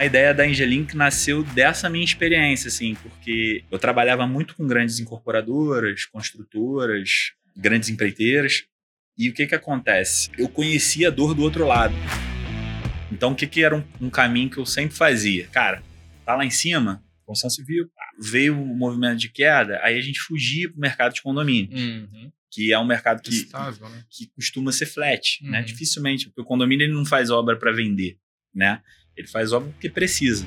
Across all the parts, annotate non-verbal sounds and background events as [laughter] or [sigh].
A ideia da Engelink nasceu dessa minha experiência, assim, porque eu trabalhava muito com grandes incorporadoras, construtoras, grandes empreiteiras, e o que que acontece? Eu conhecia a dor do outro lado. Então, o que que era um, um caminho que eu sempre fazia? Cara, tá lá em cima, construção civil, veio o movimento de queda, aí a gente fugia para o mercado de condomínio. Uhum. Que é um mercado que, Estável, né? que costuma ser flat, né? Uhum. Dificilmente, porque o condomínio ele não faz obra para vender, né? Ele faz obra porque precisa.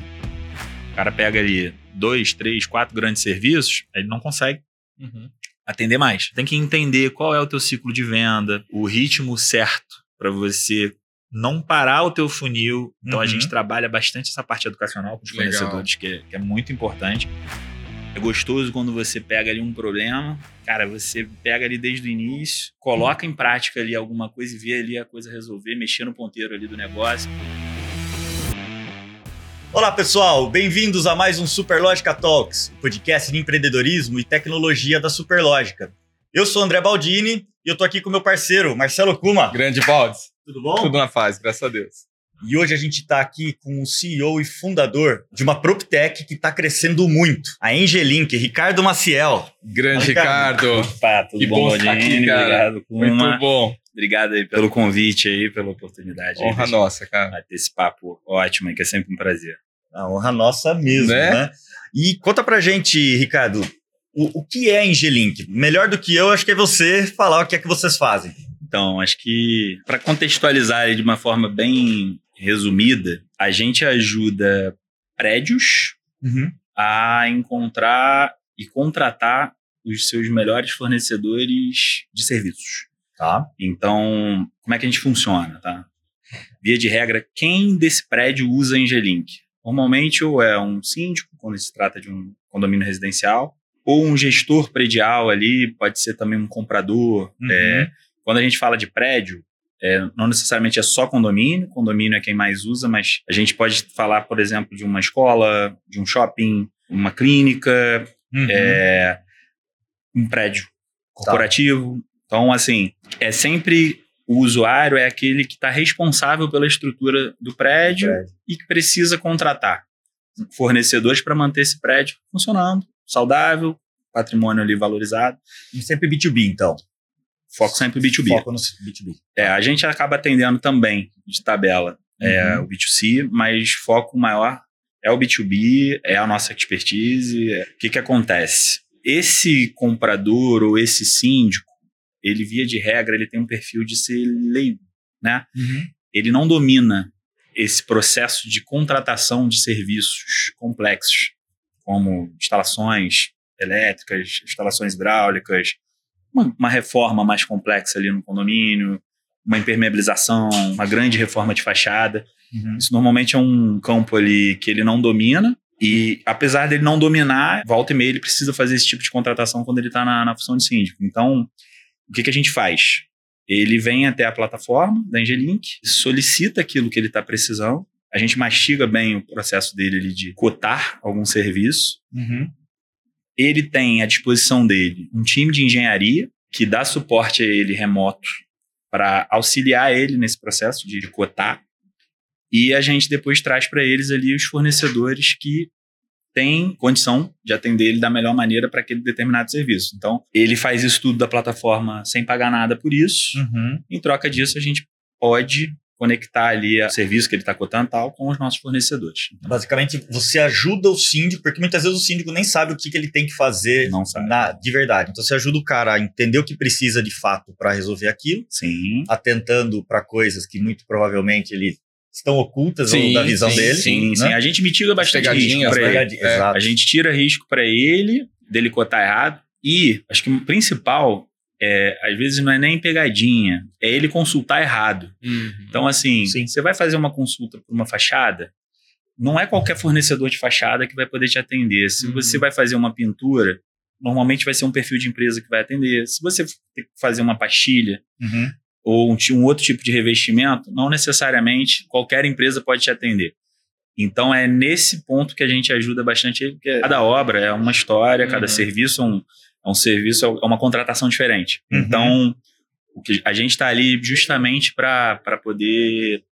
O cara pega ali dois, três, quatro grandes serviços, ele não consegue Uhum. atender mais. Tem que entender qual é o teu ciclo de venda, o ritmo certo para você não parar o teu funil. Então a Uhum. gente trabalha bastante essa parte educacional com os Legal. fornecedores, que é, que é muito importante. É gostoso quando você pega ali um problema, cara, você pega ali desde o início, coloca em prática ali alguma coisa e vê ali a coisa resolver, mexer no ponteiro ali do negócio. Olá, pessoal. Bem-vindos a mais um Superlógica Talks, o podcast de empreendedorismo e tecnologia da Superlógica. Eu sou o André Baldini e eu tô aqui com meu parceiro, Marcelo Kuma. Grande Baldes. Tudo bom? Tudo na paz, graças a Deus. E hoje a gente está aqui com o CEO e fundador de uma PropTech que está crescendo muito, a Engelink, Ricardo Maciel. Grande Ricardo. Ricardo. Opa, tudo Que bom, bom estar aqui, cara. Obrigado, Muito Kuma. bom. Obrigado aí pelo convite aí, pela oportunidade. aí Honra de nossa, cara. bater esse papo ótimo, aí, que é sempre um prazer. A honra nossa mesmo, Né? né? E conta pra gente, Ricardo, o, o que é a Engelink? Melhor do que eu, acho que é você falar o que é que vocês fazem. Então, acho que para contextualizar aí de uma forma bem resumida, a gente ajuda prédios a encontrar e contratar os seus melhores fornecedores de serviços. Tá. Então, como é que a gente funciona, tá? Via de regra, quem desse prédio usa a Engelink? Normalmente, ou é um síndico, quando se trata de um condomínio residencial, ou um gestor predial ali, pode ser também um comprador. Uhum. É, quando a gente fala de prédio, é, não necessariamente é só condomínio, condomínio é quem mais usa, mas a gente pode falar, por exemplo, de uma escola, de um shopping, uma clínica, Uhum. é, um prédio corporativo. Então, assim, é sempre o usuário é aquele que está responsável pela estrutura do prédio, Prédio. e que precisa contratar fornecedores para manter esse prédio funcionando, saudável, patrimônio ali valorizado. E Sempre B2B, então. Foco sempre B2B. Foco no B2B. É, a gente acaba atendendo também de tabela é, Uhum. o B2C, mas foco maior é o B2B, é a nossa expertise. é- O que, que acontece? Esse comprador ou esse síndico, ele via de regra, ele tem um perfil de ser leigo, né? Ele não domina esse processo de contratação de serviços complexos, como instalações elétricas, instalações hidráulicas, uma, uma reforma mais complexa ali no condomínio, uma impermeabilização, uma grande reforma de fachada. Uhum. Isso normalmente é um campo ali que ele não domina. E apesar dele não dominar, volta e meia ele precisa fazer esse tipo de contratação quando ele está na, na função de síndico. Então, o que, que a gente faz? Ele vem até a plataforma da Engelink, solicita aquilo que ele está precisando. A gente mastiga bem o processo dele de cotar algum serviço. Uhum. Ele tem à disposição dele um time de engenharia que dá suporte a ele remoto para auxiliar ele nesse processo de cotar. E a gente depois traz para eles ali os fornecedores que têm condição de atender ele da melhor maneira para aquele determinado serviço. Então, ele faz isso tudo da plataforma sem pagar nada por isso. Uhum. Em troca disso, a gente pode conectar ali o serviço que ele está cotando tal com os nossos fornecedores. Então, Basicamente, você ajuda o síndico, porque muitas vezes o síndico nem sabe o que, que ele tem que fazer na- de verdade. Então, você ajuda o cara a entender o que precisa de fato para resolver aquilo, sim. atentando para coisas que muito provavelmente ele estão ocultas Sim, da visão sim, dele. Sim, né? sim. A gente mitiga bastante risco para ele. É. A gente tira risco para ele, dele cotar errado. E acho que o principal é, às vezes não é nem pegadinha, é ele consultar errado. Uhum. Então, assim, Sim. você vai fazer uma consulta por uma fachada, não é qualquer fornecedor de fachada que vai poder te atender. Se Uhum. você vai fazer uma pintura, normalmente vai ser um perfil de empresa que vai atender. Se você tem que fazer uma pastilha, Uhum. ou um, um outro tipo de revestimento, não necessariamente qualquer empresa pode te atender. Então é nesse ponto que a gente ajuda bastante porque cada obra é uma história, cada Uhum. serviço é um, é um serviço, é uma contratação diferente. Uhum. Então o que a gente está ali justamente para poder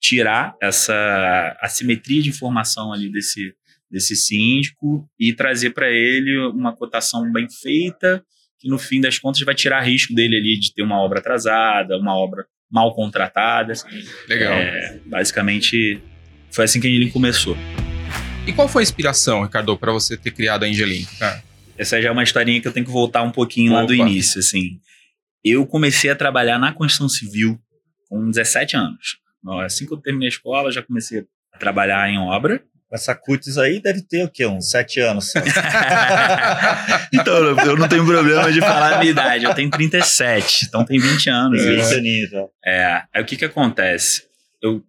tirar essa assimetria de informação ali desse, desse síndico e trazer para ele uma cotação bem feita, que no fim das contas vai tirar risco dele ali de ter uma obra atrasada, uma obra mal contratada. Legal. É, basicamente, foi assim que a Angelink começou. E qual foi a inspiração, Ricardo, para você ter criado a Angelink? Cara? Essa já é uma historinha que eu tenho que voltar um pouquinho Opa. lá do início, assim. Eu comecei a trabalhar na construção civil com 17 anos. Assim que eu terminei a escola, já comecei a trabalhar em obra. Essa cutis aí deve ter o quê? Uns 7 anos. [laughs] [laughs] então, eu não tenho problema de falar a minha idade. Eu tenho 37, então tem 20 anos. É, é. Aí o que que acontece? Eu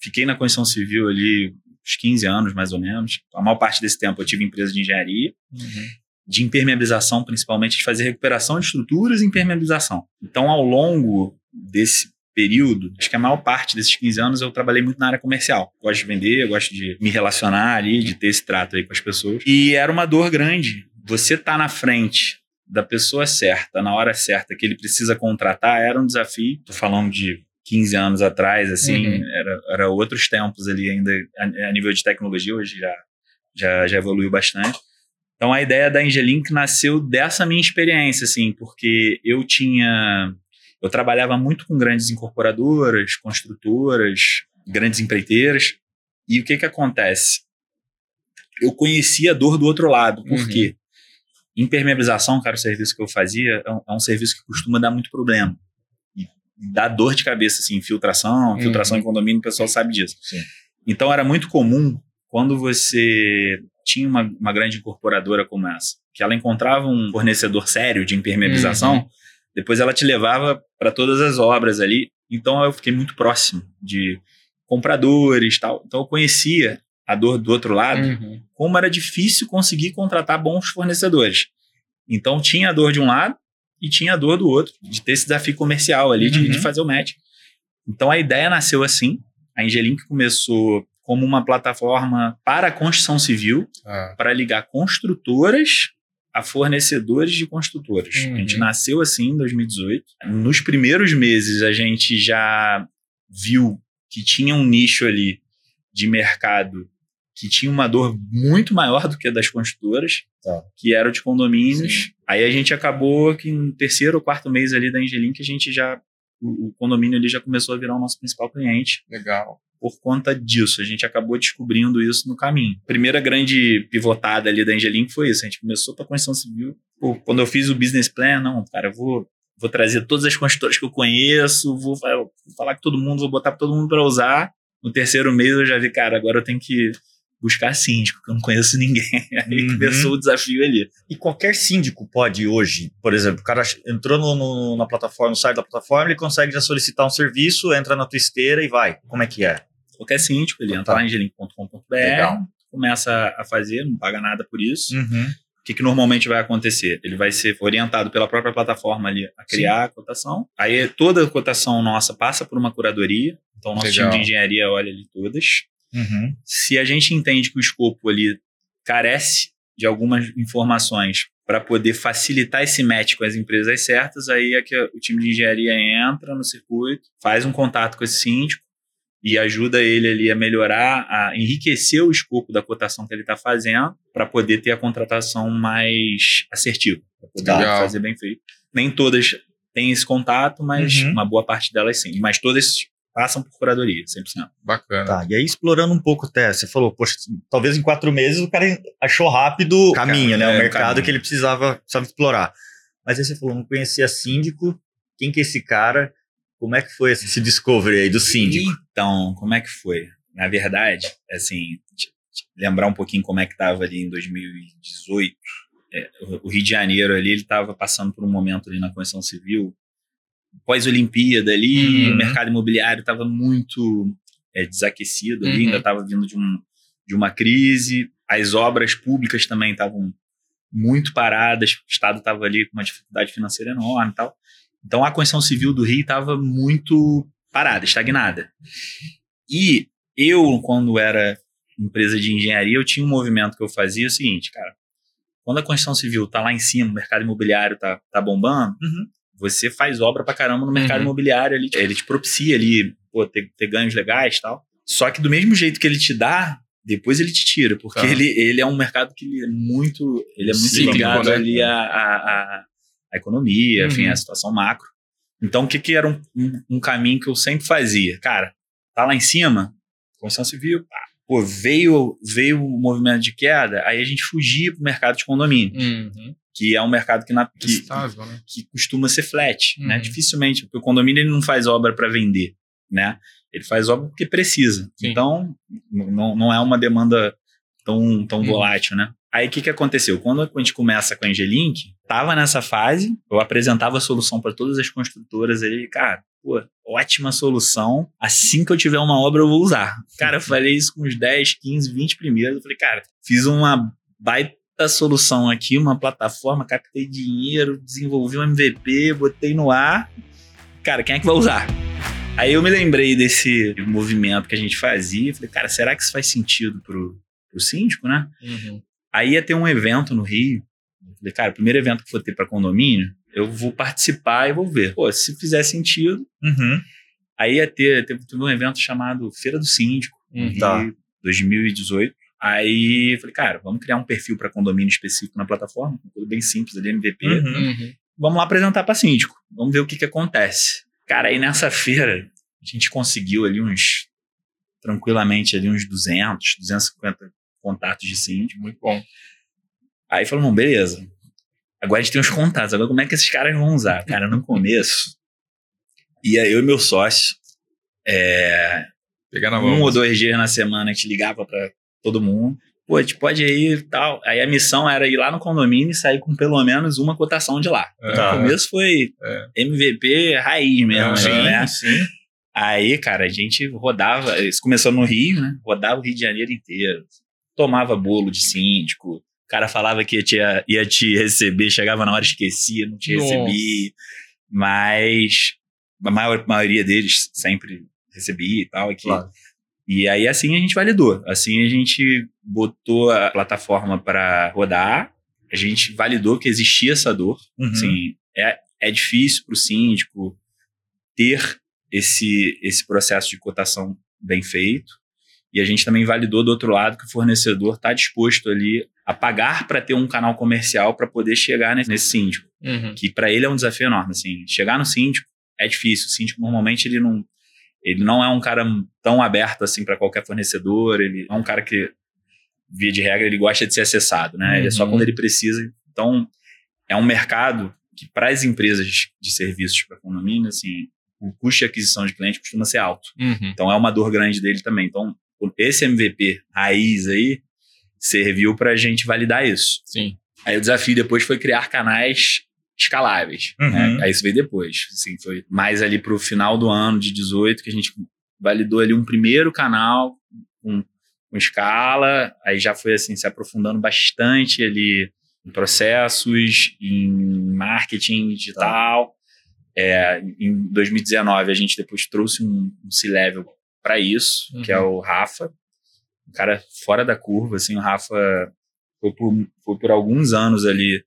fiquei na construção civil ali uns 15 anos, mais ou menos. A maior parte desse tempo eu tive empresa de engenharia. Uhum de impermeabilização, principalmente, de fazer recuperação de estruturas e impermeabilização. Então, ao longo desse período, acho que a maior parte desses 15 anos eu trabalhei muito na área comercial. Gosto de vender, gosto de me relacionar ali, de ter esse trato aí com as pessoas. E era uma dor grande. Você tá na frente da pessoa certa, na hora certa, que ele precisa contratar, era um desafio. Tô falando de 15 anos atrás, assim, uhum. era, era outros tempos ali ainda a, a, nível de tecnologia, hoje já, já, já evoluiu bastante. Então a ideia da Angelink nasceu dessa minha experiência, assim, porque eu tinha eu trabalhava muito com grandes incorporadoras, construtoras, grandes empreiteiras. E o que que acontece? Eu conhecia a dor do outro lado. Por uhum. Impermeabilização, cara, o serviço que eu fazia é um, é um, serviço que costuma dar muito problema. Dá dor de cabeça, assim, infiltração, uhum. infiltração em condomínio, o pessoal sabe disso. Sim. Então era muito comum quando você tinha uma, uma grande incorporadora como essa, que ela encontrava um fornecedor sério de impermeabilização, uhum depois ela te levava para todas as obras ali. Então eu fiquei muito próximo de compradores tal. Então eu conhecia a dor do outro lado, uhum. como era difícil conseguir contratar bons fornecedores. Então tinha a dor de um lado e tinha a dor do outro, de ter esse desafio comercial ali, de, uhum. de fazer o match. Então a ideia nasceu assim. A Angelink começou como uma plataforma para a construção civil, ah. para ligar construtoras a fornecedores de construtoras. Uhum. A gente uhum. nasceu assim em 2018. Nos primeiros meses, a gente já viu que tinha um nicho ali de mercado que tinha uma dor muito maior do que a das construtoras, tá. que era o de condomínios. Sim. Aí a gente acabou que no terceiro ou quarto mês ali da Angelink, a gente já o, o, condomínio ali já começou a virar o nosso principal cliente. Legal por conta disso. A gente acabou descobrindo isso no caminho. Primeira grande pivotada ali da Angelink foi isso. A gente começou para a construção civil. Pô, quando eu fiz o business plan, não, cara, eu vou, vou trazer todas as construtoras que eu conheço, vou, vou falar com todo mundo, vou botar todo mundo para usar. No terceiro mês eu já vi, cara, agora eu tenho que buscar síndico, que eu não conheço ninguém. [laughs] Aí uhum. começou o desafio ali. E qualquer síndico pode hoje, por exemplo, o cara entrou no, no, na plataforma, no site da plataforma, ele consegue já solicitar um serviço, entra na tua esteira e vai. Como é que é? Qualquer síndico, ele entra tá. lá em gelink.com.br, começa a fazer, não paga nada por isso. Uhum. O que, que normalmente vai acontecer? Ele vai ser orientado pela própria plataforma ali a criar Sim. a cotação. Aí toda a cotação nossa passa por uma curadoria. Então, nosso Legal. time de engenharia olha ali todas. Uhum. Se a gente entende que o escopo ali carece de algumas informações para poder facilitar esse match com as empresas certas, aí é que o time de engenharia entra no circuito, faz um contato com esse síndico e ajuda ele ali a melhorar, a enriquecer o escopo da cotação que ele está fazendo para poder ter a contratação mais assertiva, para poder Legal. fazer bem feito. Nem todas têm esse contato, mas uhum. uma boa parte delas sim. Mas todas passam por curadoria, 100%. Bacana. Tá, e aí explorando um pouco até, você falou, poxa, talvez em quatro meses o cara achou rápido o caminho, né? É, o mercado caminho. que ele precisava, precisava explorar. Mas aí você falou, não conhecia síndico, quem que é esse cara? Como é que foi esse discovery aí do síndico? Então, como é que foi? Na verdade, assim, lembrar um pouquinho como é que estava ali em 2018. É, o Rio de Janeiro ali, ele estava passando por um momento ali na Constituição Civil pós-Olimpíada ali, uhum. o mercado imobiliário estava muito é, desaquecido ali, uhum. ainda estava vindo de, um, de uma crise, as obras públicas também estavam muito paradas, o Estado estava ali com uma dificuldade financeira enorme e tal. Então a construção civil do Rio estava muito parada, estagnada. E eu, quando era empresa de engenharia, eu tinha um movimento que eu fazia o seguinte, cara, quando a construção civil está lá em cima, o mercado imobiliário está tá bombando, uhum você faz obra pra caramba no mercado uhum. imobiliário ali. Ele te propicia ali pô, ter, ter ganhos legais e tal. Só que do mesmo jeito que ele te dá, depois ele te tira, porque Tá. ele, ele é um mercado que ele é muito, ele é muito Cíclico, ligado né? ali à, à, economia, enfim, Uhum. à situação macro. Então, o que, que era um, um, um caminho que eu sempre fazia? Cara, tá lá em cima, construção civil, pá, pô, veio, veio o movimento de queda, aí a gente fugia pro mercado de condomínio, Uhum. Que é um mercado que, na, que, Estável, né? que costuma ser flat, né? Uhum. Dificilmente, porque o condomínio ele não faz obra para vender, né? Ele faz obra porque precisa. Sim. Então, não, não é uma demanda tão, tão Uhum. volátil, né? Aí o que, que aconteceu? Quando a gente começa com a Angelink, tava nessa fase, eu apresentava a solução para todas as construtoras aí, cara, pô, ótima solução. Assim que eu tiver uma obra, eu vou usar. Cara, eu falei isso com uns 10, 15, 20 primeiros. Eu falei, cara, fiz uma baita solução aqui, uma plataforma, captei dinheiro, desenvolvi um MVP, botei no ar. Cara, quem é que vai usar? Aí eu me lembrei desse movimento que a gente fazia. Falei, cara, será que isso faz sentido pro, pro síndico, né? Uhum. Aí ia ter um evento no Rio. Eu Falei, cara, o primeiro evento que for ter para condomínio, eu vou participar e vou ver. Pô, se fizer sentido. Uhum. Aí ia ter, teve, um evento chamado Feira do Síndico, no Uhum. Rio, Tá. 2018. Aí falei, cara, vamos criar um perfil para condomínio específico na plataforma, tudo bem simples ali, MVP. Uhum. Uhum. Vamos lá apresentar para síndico. Vamos ver o que, que acontece. Cara, aí nessa feira, a gente conseguiu ali uns, tranquilamente, ali uns 200, 250 contatos de síndico. Muito bom. Aí falou, beleza. Agora a gente tem os contatos. Agora como é que esses caras vão usar? Cara, no começo, ia eu e meu sócio, é, Pegar na mão. um ou dois dias na semana a gente ligava pra todo mundo. Pô, a gente pode ir e tal. Aí a missão era ir lá no condomínio e sair com pelo menos uma cotação de lá. É. No começo foi É. MVP raiz mesmo, É, né? sim. Aí, cara, a gente rodava, isso começou no Rio, né? Rodava o Rio de Janeiro inteiro. Tomava bolo de síndico. O cara falava que ia te, ia te receber, chegava na hora, esquecia, não te recebia. Mas a maior, maioria deles sempre recebia e tal. Que- Claro. E aí, assim, a gente validou. Assim, a gente botou a plataforma para rodar. A gente validou que existia essa dor. Uhum. Assim, é, é difícil para o síndico ter esse, esse processo de cotação bem feito. E a gente também validou do outro lado que o fornecedor está disposto ali a pagar para ter um canal comercial para poder chegar nesse, nesse síndico. Uhum. Que para ele é um desafio enorme. Assim, chegar no síndico é difícil. O síndico normalmente ele não, ele não é um cara tão aberto assim para qualquer fornecedor. Ele é um cara que, via de regra, ele gosta de ser acessado. Né? Ele é só Uhum. quando ele precisa. Então, é um mercado que para as empresas de serviços para condomínio, assim, o custo de aquisição de cliente costuma ser alto. Uhum. Então é uma dor grande dele também. Então esse MVP raiz aí serviu para a gente validar isso. Sim. Aí o desafio depois foi criar canais escaláveis. Uhum. né? Aí isso veio depois. Assim, foi mais ali para o final do ano de 18 que a gente validou ali um primeiro canal com, com escala. Aí já foi assim se aprofundando bastante ali em processos, em marketing digital. É, em 2019 a gente depois trouxe um, um C-level para isso, Uhum. que é o Rafa, um cara fora da curva, assim, o Rafa foi por, foi por alguns anos ali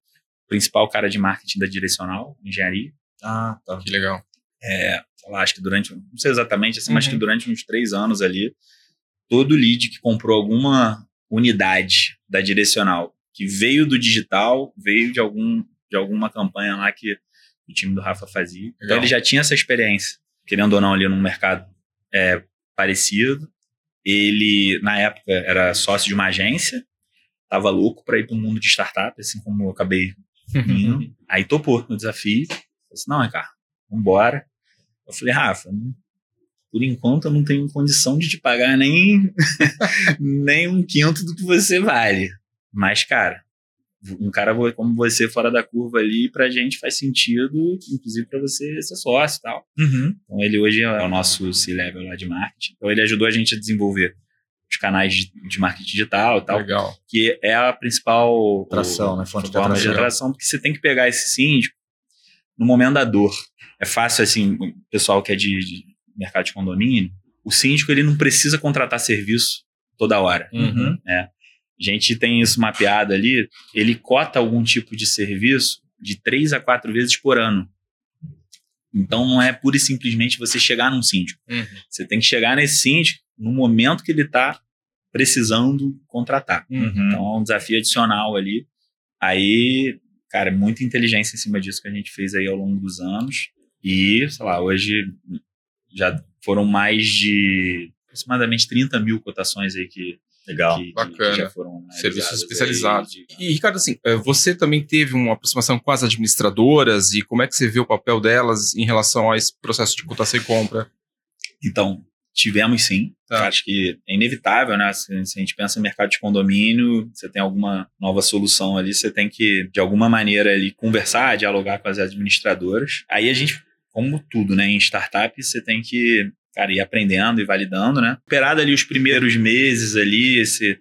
principal cara de marketing da Direcional, engenharia. Ah, tá. Que legal. É, sei lá, acho que durante, não sei exatamente, assim, mas Uhum. que durante uns três anos ali, todo lead que comprou alguma unidade da Direcional, que veio do digital, veio de, algum, de alguma campanha lá que o time do Rafa fazia. Então Legal. ele já tinha essa experiência, querendo ou não, ali num mercado é, parecido. Ele, na época, era sócio de uma agência, tava louco para ir para o mundo de startup, assim como eu acabei indo. Aí topou no desafio. Falei assim, não, Ricardo, vambora. Eu falei, Rafa, por enquanto eu não tenho condição de te pagar nem, [laughs] nem um quinto do que você vale. Mas, cara, um cara como você fora da curva ali, pra gente faz sentido, inclusive pra você ser sócio e tal. Uhum. Então ele hoje é o nosso C-Level lá de marketing. Então ele ajudou a gente a desenvolver os canais de, de marketing digital e tal, Legal. que é a principal Atração, né? Fonte de forma de atração. atração, porque você tem que pegar esse síndico no momento da dor. É fácil, assim, o pessoal que é de, de mercado de condomínio, o síndico ele não precisa contratar serviço toda hora. Uhum. A gente tem isso mapeado ali, ele cota algum tipo de serviço de três a quatro vezes por ano. Então não é pura e simplesmente você chegar num síndico. Uhum. Você tem que chegar nesse síndico no momento que ele está precisando contratar. Uhum. Então é um desafio adicional ali. Aí, cara, muita inteligência em cima disso que a gente fez aí ao longo dos anos. E, sei lá, hoje já foram mais de aproximadamente 30 mil cotações aí que, Legal. que, que- Bacana. que já foram Serviços especializados. aí de- E, Ricardo, assim, eh, você também teve uma aproximação com as administradoras e como é que você vê o papel delas em relação a esse processo de cotação e compra? Então, tivemos sim. Tá. Acho que é inevitável, né? Se, se a gente pensa em mercado de condomínio, você tem alguma nova solução ali, você tem que, de alguma maneira, ali, conversar, dialogar com as administradoras. Aí a gente, como tudo, né? Em startup, você tem que, cara, ir aprendendo e validando, né? Esperado ali os primeiros meses ali, esse,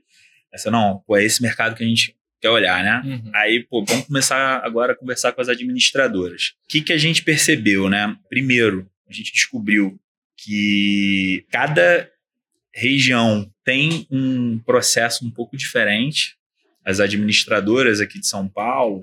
essa, não, pô, é esse mercado que a gente quer olhar, né? Uhum. Aí, pô, vamos começar agora a conversar com as administradoras. O que, que a gente percebeu, né? Primeiro, a gente descobriu que cada região tem um processo um pouco diferente. As administradoras aqui de São Paulo,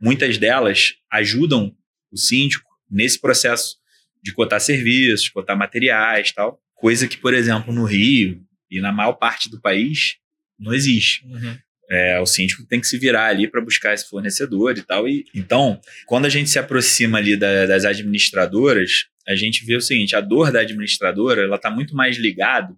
muitas delas ajudam o síndico nesse processo de cotar serviços, cotar materiais, tal. Coisa que, por exemplo, no Rio e na maior parte do país não existe. Uhum. É, o síndico tem que se virar ali para buscar esse fornecedor e tal. E, então, quando a gente se aproxima ali da- das administradoras, a gente vê o seguinte: a dor da administradora ela está muito mais ligada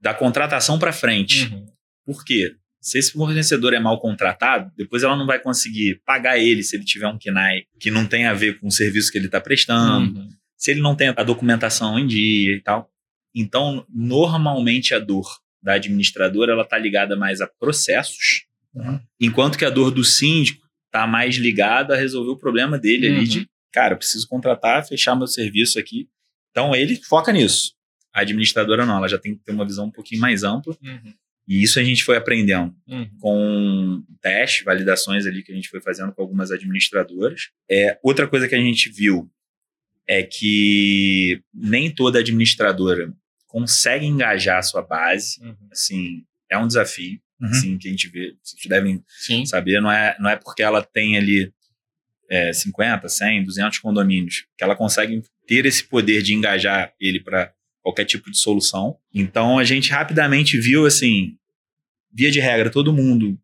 da contratação para frente. Uhum. Por quê? Se esse fornecedor é mal contratado, depois ela não vai conseguir pagar ele se ele tiver um KNAI que não tem a ver com o serviço que ele está prestando, Uhum. se ele não tem a documentação em dia e tal. Então, normalmente a dor da administradora ela está ligada mais a processos, Uhum. enquanto que a dor do síndico está mais ligada a resolver o problema dele ali Uhum. de, cara, eu preciso contratar, fechar meu serviço aqui. Então, ele foca nisso. A administradora não, ela já tem que ter uma visão um pouquinho mais ampla. Uhum. E isso a gente foi aprendendo Uhum. com testes, validações ali que a gente foi fazendo com algumas administradoras. É, outra coisa que a gente viu é que nem toda administradora consegue engajar a sua base. Uhum. Assim, é um desafio, Uhum. assim, que a gente vê, vocês devem Sim. saber, não é, não é porque ela tem ali é, 50, 100, 200 condomínios que ela consegue ter esse poder de engajar ele para qualquer tipo de solução. Então a gente rapidamente viu assim, via de regra, todo mundo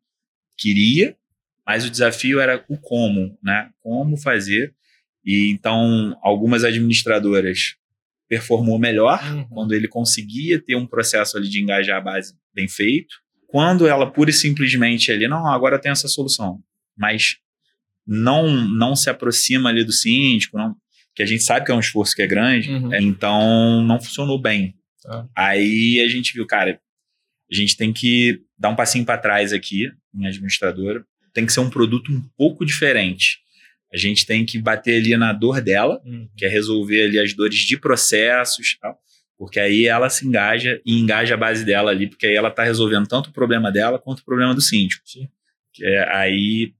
queria, mas o desafio era o como, né? Como fazer. E então algumas administradoras performou melhor Uhum. quando ele conseguia ter um processo ali de engajar a base bem feito. Quando ela pura e simplesmente ali, não, agora tem essa solução, mas não não se aproxima ali do síndico, não, que a gente sabe que é um esforço que é grande, Uhum. é, então não funcionou bem. Tá. Aí a gente viu, cara, a gente tem que dar um passinho para trás aqui em administradora, tem que ser um produto um pouco diferente. A gente tem que bater ali na dor dela, Uhum. que é resolver ali as dores de processos tal. Porque aí ela se engaja e engaja a base dela ali, porque aí ela está resolvendo tanto o problema dela quanto o problema do síndico. Que é, aí,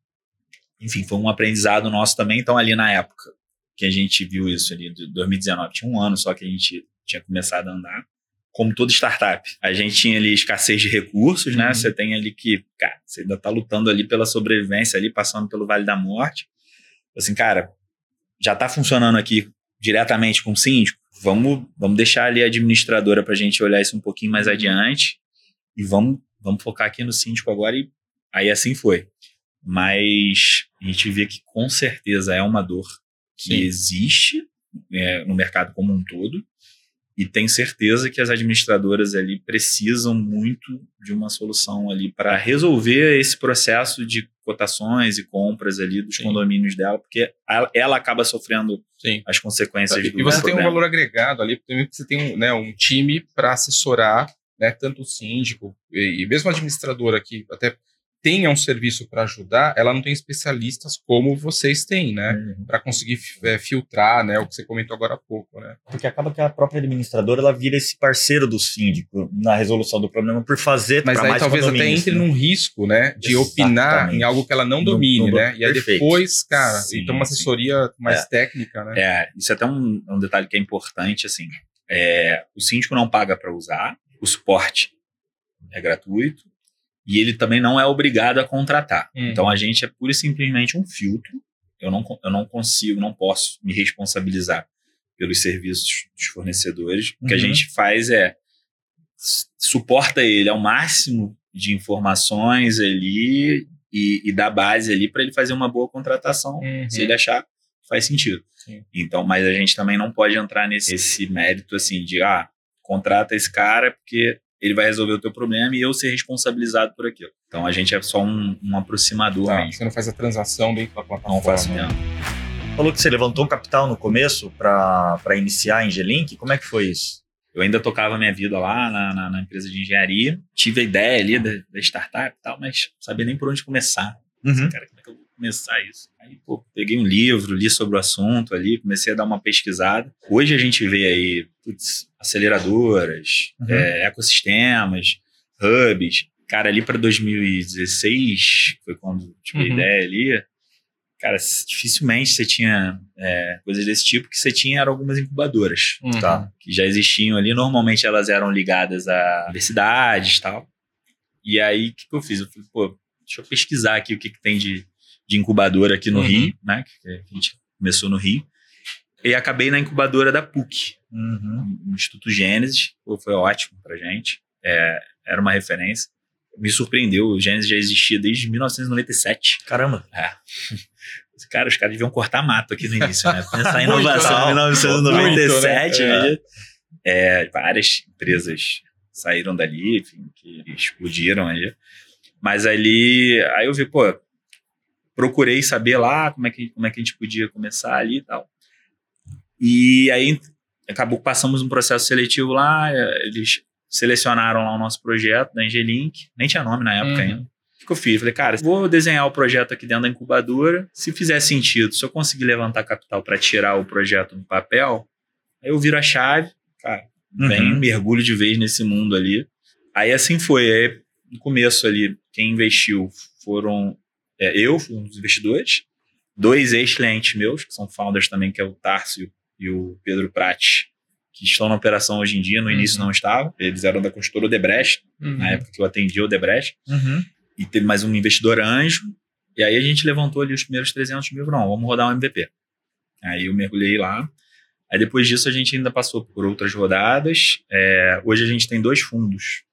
enfim, foi um aprendizado nosso também. Então, ali na época que a gente viu isso ali, de 2019, tinha um ano só que a gente tinha começado a andar. Como toda startup, a gente tinha ali escassez de recursos, né? Uhum. Você tem ali que, cara, você ainda tá lutando ali pela sobrevivência, ali passando pelo Vale da Morte. Assim, cara, já tá funcionando aqui diretamente com o síndico, vamos, vamos deixar ali a administradora para a gente olhar isso um pouquinho mais adiante e vamos, vamos focar aqui no síndico agora. E aí assim foi. Mas a gente vê que com certeza é uma dor que Sim. existe é, no mercado como um todo. E tenho certeza que as administradoras ali precisam muito de uma solução ali para resolver esse processo de cotações e compras ali dos Sim. condomínios dela, porque ela, acaba sofrendo Sim. as consequências do E você tem um problema. valor agregado ali, também porque você tem um, né, um time para assessorar né, tanto o síndico e, e mesmo a administradora que até tenha um serviço para ajudar, ela não tem especialistas como vocês têm, né? Uhum. Para conseguir é, filtrar, né? O que você comentou agora há pouco, né? Porque acaba que a própria administradora ela vira esse parceiro do síndico na resolução do problema por fazer Mas aí talvez até entre né? num risco, né? De opinar Exatamente. em algo que ela não No- domine, no- né? E aí perfeito. depois, cara, Sim, então uma sim. assessoria mais É. técnica, né? É, isso é até um, um detalhe que é importante, assim. É, o síndico não paga para usar, o suporte é gratuito e ele também não é obrigado a contratar. Uhum. Então a gente é pura e simplesmente um filtro. eu não, eu não consigo, não posso me responsabilizar pelos serviços dos fornecedores. O que a Uhum. gente faz é suporta ele ao máximo de informações ali e, e dá base ali para ele fazer uma boa contratação, Uhum. se ele achar faz sentido. Sim. Então, mas a gente também não pode entrar nesse esse mérito assim de ah, contrata esse cara porque ele vai resolver o teu problema e eu ser responsabilizado por aquilo. Então a gente é só um, um aproximador Tá, mesmo. você não faz a transação dentro da plataforma. Não faço mesmo. Falou que você levantou um capital no começo para iniciar a Engelink. Como é que foi isso? Eu ainda tocava minha vida lá na, na- na empresa de engenharia. Tive a ideia ali da, da startup e tal, mas não sabia nem por onde começar. Uhum. Cara, como é que eu vou começar isso? Aí, pô, peguei um livro, li sobre o assunto ali, comecei a dar uma pesquisada. Hoje a gente vê aí, putz, aceleradoras, Uhum. é, ecossistemas, hubs. Cara, ali para 2016, foi quando tive a Uhum. ideia ali, cara, dificilmente você tinha é, coisas desse tipo, que você tinha eram algumas incubadoras Uhum. Tá. que já existiam ali. Normalmente elas eram ligadas a universidades e tal. E aí, o que, que eu fiz? Eu falei, pô, deixa eu pesquisar aqui o que, que tem de, de incubadora aqui no Uhum. Rio, né? Que a gente começou no Rio. E acabei na incubadora da PUC, Uhum. no Instituto Gênesis. Foi ótimo pra gente. É, era uma referência. Me surpreendeu, o Gênesis já existia desde 1997. Caramba. [laughs] Cara, os caras deviam cortar mato aqui no início, né? Pensar em [laughs] inovação né? em 1997. Muito, né? né? É, várias empresas saíram dali, enfim, que explodiram ali. Mas ali, aí eu vi, pô, procurei saber lá como é que, como é que a gente podia começar ali e tal. E aí acabou que passamos um processo seletivo lá, eh, eles selecionaram lá o nosso projeto da Engelink, nem tinha nome na época Uhum. ainda. O que eu fiz? Falei, cara, vou desenhar o projeto aqui dentro da incubadora. Se fizer sentido, se eu conseguir levantar capital para tirar o projeto do papel, aí eu viro a chave, cara, vem, Uhum. mergulho de vez nesse mundo ali. Aí assim foi. Aí, no começo ali, quem investiu foram é, eu, fui um dos investidores, dois ex-clientes meus, que são founders também, que é o Tárcio e o Pedro Prati, que estão na operação hoje em dia, no início Uhum. não estavam. Eles eram da construtora Odebrecht, Uhum. na época que eu atendi o Odebrecht Uhum. e teve mais um investidor anjo. E aí a gente levantou ali os primeiros 300 mil, não, vamos rodar um MVP. Aí eu mergulhei lá. Aí depois disso a gente ainda passou por outras rodadas. É, hoje a gente tem dois fundos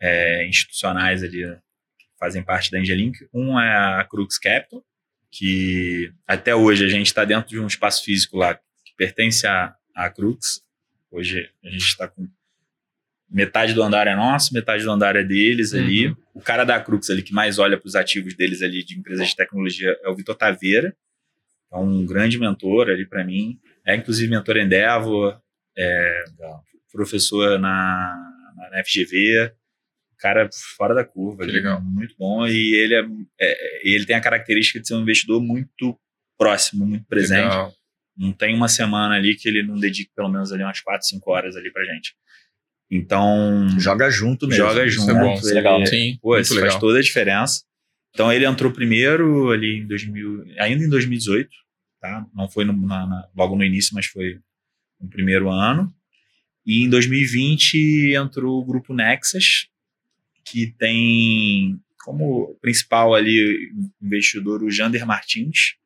é, institucionais ali que fazem parte da Angelink. Um é a Crux Capital, que até hoje a gente está dentro de um espaço físico lá pertence à, à Crux. Hoje a gente está com metade do andar é nosso, metade do andar é deles ali. Uhum. O cara da Crux ali que mais olha para os ativos deles ali de empresas de tecnologia é o Vitor Taveira, é um grande mentor ali para mim. É inclusive mentor Endeavor, é professor na, na FGV, cara fora da curva, ali, legal. muito bom e ele é, é- ele tem a característica de ser um investidor muito próximo, muito presente. Legal. Não tem uma semana ali que ele não dedique pelo menos ali umas 4, 5 horas ali pra gente. Então, Joga junto mesmo. joga Isso junto. é bom, ele- isso é legal. Sim, Pô, muito isso legal. faz toda a diferença. Então ele entrou primeiro ali em 2000, ainda em 2018, tá? Não foi no- na- na- logo no início, mas foi no primeiro ano. E em 2020 entrou o grupo Nexus, que tem como principal ali investidor o Jander Martins.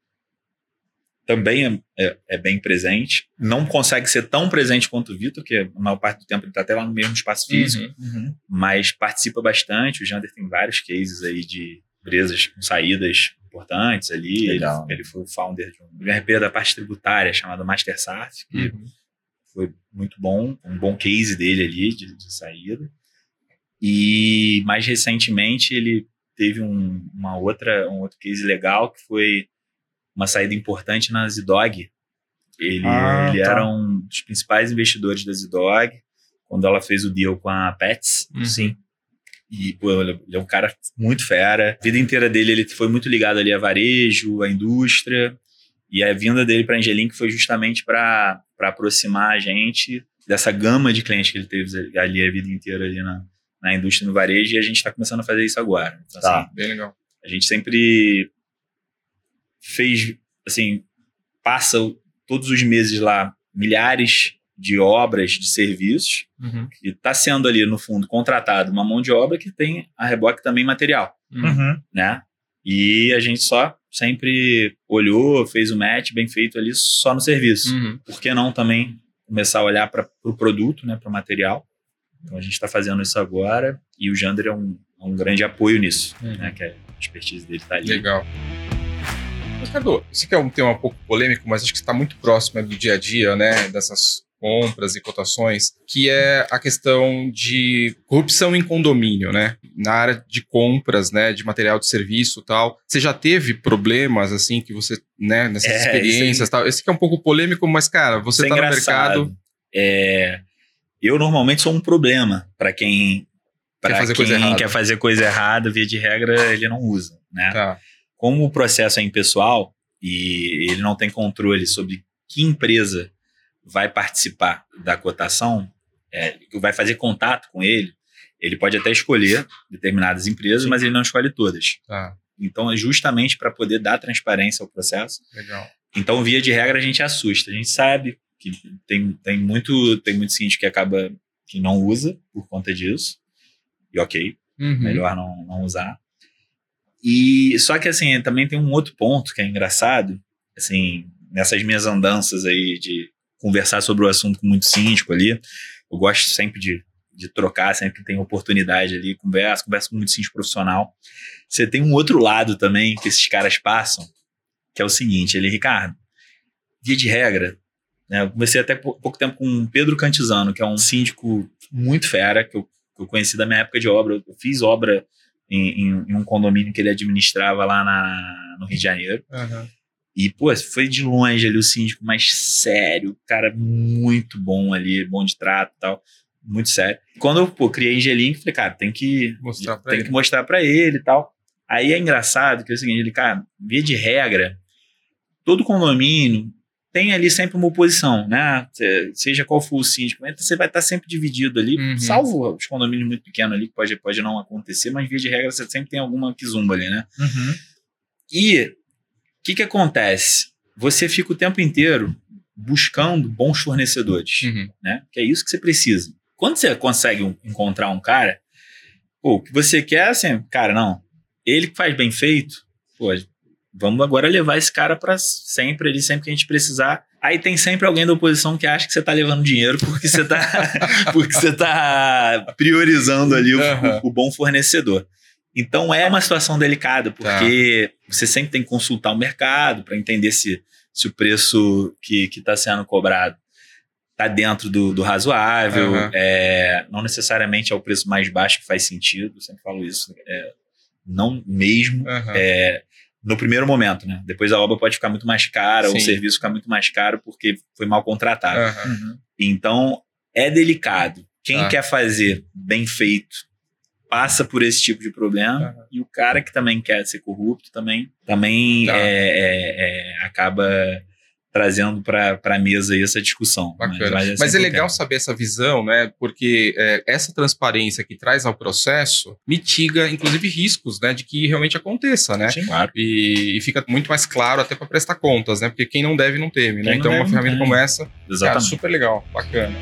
Também é, é- é bem presente. Não consegue ser tão presente quanto o Vitor, que a maior parte do tempo ele está até lá no mesmo espaço físico Uhum. Uhum. mas participa bastante. O Jander tem vários cases aí de empresas com saídas importantes ali. Ele, ele foi o founder de um RP da parte tributária chamado MasterSarf, que Uhum. foi muito bom, um bom case dele ali de, de saída. E mais recentemente ele teve um, uma outra, um outro case legal que foi uma saída importante na Zidog. Ele, Ah, ele tá. era um dos principais investidores da Zidog quando ela fez o deal com a Pets. Uhum. Sim. E, pô, ele é um cara muito fera. A vida inteira dele, ele foi muito ligado ali a varejo, à indústria. E a vinda dele para a Angelink foi justamente para aproximar a gente dessa gama de clientes que ele teve ali a vida inteira ali na, na indústria no varejo. E a gente está começando a fazer isso agora. Então, Tá. assim, Bem legal. a gente sempre fez, assim, passa todos os meses lá milhares de obras, de serviços, Uhum. que está sendo ali, no fundo, contratado uma mão de obra que tem a reboque também material, Uhum. Uhum. né? E a gente só sempre olhou, fez o match bem feito ali só no serviço. Uhum. Por que não também começar a olhar para o pro produto, né, para o material? Então a gente está fazendo isso agora e o Jander é um, um grande apoio nisso, Uhum. né, que a expertise dele está ali. Legal. Ricardo, esse aqui é um tema um pouco polêmico, mas acho que está muito próximo do dia a dia, né? Dessas compras e cotações, que é a questão de corrupção em condomínio, né? Na área de compras, né? De material de serviço e tal. Você já teve problemas, assim, que você, né? Nessas É, experiências e tal? Esse aqui é um pouco polêmico, mas, cara, você Isso é tá no mercado... É, eu normalmente sou um problema para quem Quer para fazer quem coisa errada. quer fazer coisa errada, via de regra ele não usa, né? Tá. Como o processo é impessoal e ele não tem controle sobre que empresa vai participar da cotação, é, que vai fazer contato com ele, ele pode até escolher determinadas empresas, mas ele não escolhe todas. Tá. Então é justamente para poder dar transparência ao processo. Legal. Então, via de regra, a gente assusta. A gente sabe que tem, tem muito tem muito síndico que acaba que não usa por conta disso. E ok, Uhum. melhor não, não usar. E só que assim, também tem um outro ponto que é engraçado, assim, nessas minhas andanças aí de conversar sobre o assunto com muito síndico ali, eu gosto sempre de, de trocar, sempre que tem oportunidade ali, converso, converso com muito síndico profissional. Você tem um outro lado também que esses caras passam, que é o seguinte, ele, Ricardo, via de regra, né, eu conversei até pou- pouco tempo com o Pedro Cantizano, que é um síndico muito fera, que eu, que eu conheci da minha época de obra. Eu fiz obra em, em- em um condomínio que ele administrava lá na, no Rio de Janeiro. Uhum. E, pô, foi de longe ali o síndico mais sério, cara muito bom ali, bom de trato e tal, muito sério. Quando eu, pô, criei Angelim, falei, cara, tem que Mostrar pra tem ele. que mostrar pra ele e tal. Aí é engraçado que é o seguinte, ele, cara, via de regra, todo condomínio tem ali sempre uma oposição, né? Se- Seja qual for o síndico, você vai estar sempre dividido ali, Uhum. salvo os condomínios muito pequenos ali, que pode, pode não acontecer, mas via de regra você sempre tem alguma quizumba ali, né? Uhum. E o que que acontece? Você fica o tempo inteiro buscando bons fornecedores, Uhum. né? Que é isso que você precisa. Quando você consegue um- encontrar um cara, pô, o que você quer assim, cara, não, ele que faz bem feito, pô, vamos agora levar esse cara para sempre, ali sempre que a gente precisar. Aí tem sempre alguém da oposição que acha que você tá levando dinheiro porque você tá, [laughs] porque você tá priorizando ali o, Aham. o bom fornecedor. Então é uma situação delicada, porque você sempre tem que consultar o mercado para entender se, se o preço que está sendo cobrado está dentro do, do razoável. Aham. É, não necessariamente é o preço mais baixo que faz sentido, eu sempre falo isso. é, não mesmo Uhum. é, no primeiro momento, né? Depois a obra pode ficar muito mais cara, ou o serviço ficar muito mais caro porque foi mal contratado. Uhum. Uhum. Então, é delicado. Quem Tá. quer fazer bem feito passa por esse tipo de problema. E o cara que também quer ser corrupto também, também Tá. é, é- é- acaba trazendo para a mesa aí essa discussão. Bacana. Mas, Mas, é legal saber essa visão, né? Porque é, essa transparência que traz ao processo mitiga, inclusive, riscos, né? De que realmente aconteça, né? Sim, claro. E, e fica muito mais claro até para prestar contas, né? Porque quem não deve não teme, né? Quem Então, deve, uma ferramenta como essa, cara, Exatamente. super legal, bacana.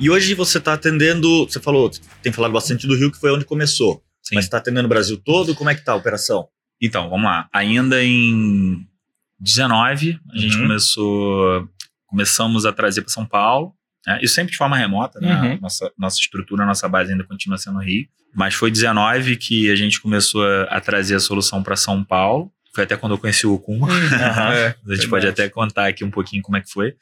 E hoje você está atendendo, você falou, tem falado bastante do Rio, que foi onde começou. Sim. Mas está atendendo o Brasil todo? Como é que tá a operação? Então, vamos lá. Ainda em 19, a gente Uhum. começou. Começamos a trazer para São Paulo. né? Isso sempre de forma remota, né? Uhum. Nossa, nossa estrutura, nossa base ainda continua sendo Rio. Mas foi 19 que a gente começou a, a trazer a solução para São Paulo. Foi até quando eu conheci o Okuma. [laughs] Aham. É, A gente verdade. pode até contar aqui um pouquinho como é que foi.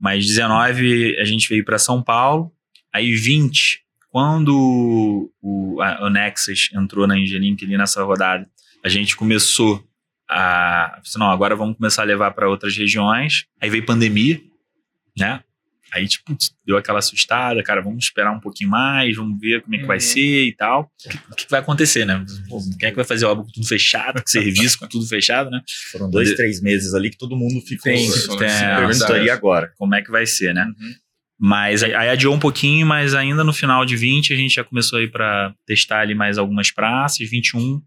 Mas 19 a gente veio para São Paulo. Aí 20, quando o, a, o Nexus entrou na Engelink ali nessa rodada, a gente começou a. Não, agora vamos começar a levar para outras regiões. Aí veio pandemia, né? Aí, tipo, deu aquela assustada, cara, vamos esperar um pouquinho mais, vamos ver como é que vai Uhum. ser e tal. O que, que vai acontecer, né? Pô, quem é que vai fazer obra com tudo fechado, com serviço com tudo fechado, né? Foram dois, De- três meses ali que todo mundo ficou Tenso, se perguntando, e agora? Como é que vai ser, né? Uhum. Mas aí aí adiou um pouquinho, mas ainda no final de 20 a gente já começou aí para testar ali mais algumas praças. 21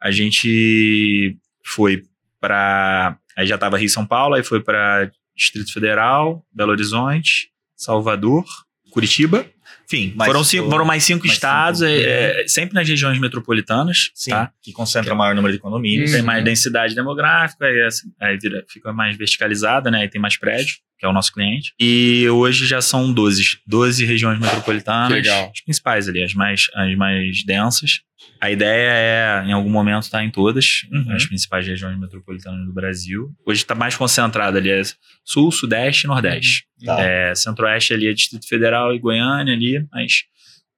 a gente foi para aí já estava Rio São Paulo, aí foi para Distrito Federal, Belo Horizonte, Salvador, Curitiba Enfim, foram, cinco, foram mais cinco mais estados, cinco. É, é, sempre nas regiões metropolitanas, Sim, tá? que concentram o maior número de condomínios. Tem mais densidade demográfica, aí, aí vira, fica mais verticalizada, né? Aí tem mais prédio, que é o nosso cliente. E hoje já são 12, 12 regiões metropolitanas, Legal. as principais ali, as mais, as mais densas. A ideia é, em algum momento, estar em todas uhum. as principais regiões metropolitanas do Brasil. Hoje está mais concentrado ali, é Sul, Sudeste e Nordeste. Uhum. Tá. É, Centro-Oeste ali é Distrito Federal e Goiânia ali, mas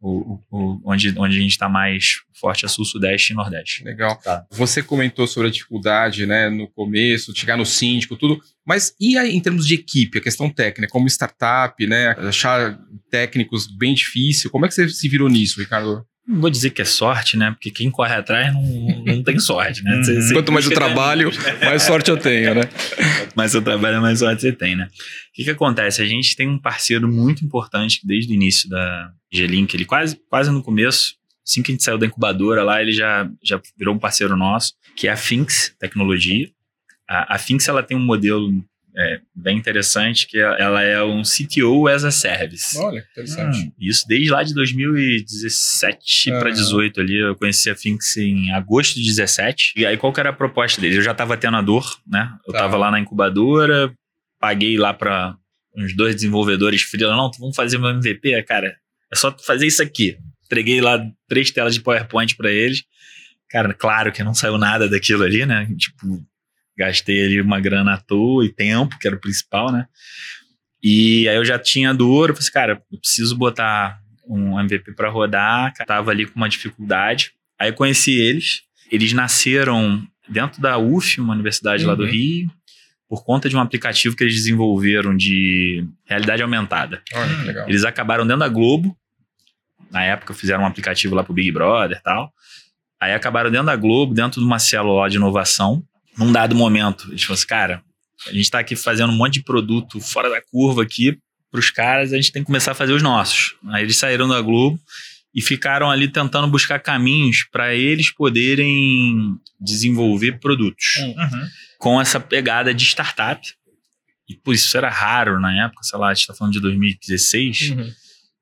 o, o, onde, onde a gente está mais forte é Sul, Sudeste e Nordeste. Legal. Tá. Você comentou sobre a dificuldade, né, no começo, chegar no síndico, tudo. Mas e aí, em termos de equipe, a questão técnica, como startup, né, achar técnicos bem difícil, como é que você se virou nisso, Ricardo? Não vou dizer que é sorte, né? Porque quem corre atrás não, não tem sorte, né? Você, você Quanto mais eu trabalho, mais sorte eu tenho, né? Quanto mais eu trabalho, mais sorte você tem, né? O que, que acontece? A gente tem um parceiro muito importante desde o início da G-Link, ele quase, quase no começo, assim que a gente saiu da incubadora lá, ele já, já virou um parceiro nosso, que é a Finks Tecnologia. A, a Finks, ela tem um modelo é, bem interessante, que ela é um CTO as a service. Olha, interessante. Hum, isso desde lá de 2017 para 18 ali, eu conheci a Finks em agosto de 17. E aí qual que era a proposta deles? Eu já estava tendo a dor, né? Eu estava tá. lá na incubadora, paguei lá para uns dois desenvolvedores freela, não, vamos fazer meu MVP, cara. É só fazer isso aqui. Entreguei lá três telas de PowerPoint para eles. Cara, claro que não saiu nada daquilo ali, né? Tipo, gastei ali uma grana à toa e tempo, que era o principal, né? E aí eu já tinha dor, eu falei assim, cara, eu preciso botar um MVP para rodar, tava ali com uma dificuldade. Aí eu conheci eles, eles nasceram dentro da UF, uma universidade uhum. lá do uhum. Rio, por conta de um aplicativo que eles desenvolveram de realidade aumentada. Olha, legal. Eles acabaram dentro da Globo, na época fizeram um aplicativo lá pro Big Brother e tal. Aí acabaram dentro da Globo, dentro de uma célula de inovação num dado momento, eles falaram assim, cara, a gente está aqui fazendo um monte de produto fora da curva aqui para os caras, a gente tem que começar a fazer os nossos. Aí eles saíram da Globo e ficaram ali tentando buscar caminhos para eles poderem desenvolver produtos uhum. com essa pegada de startup. E por isso era raro na época, sei lá, a gente está falando de 2016. Uhum.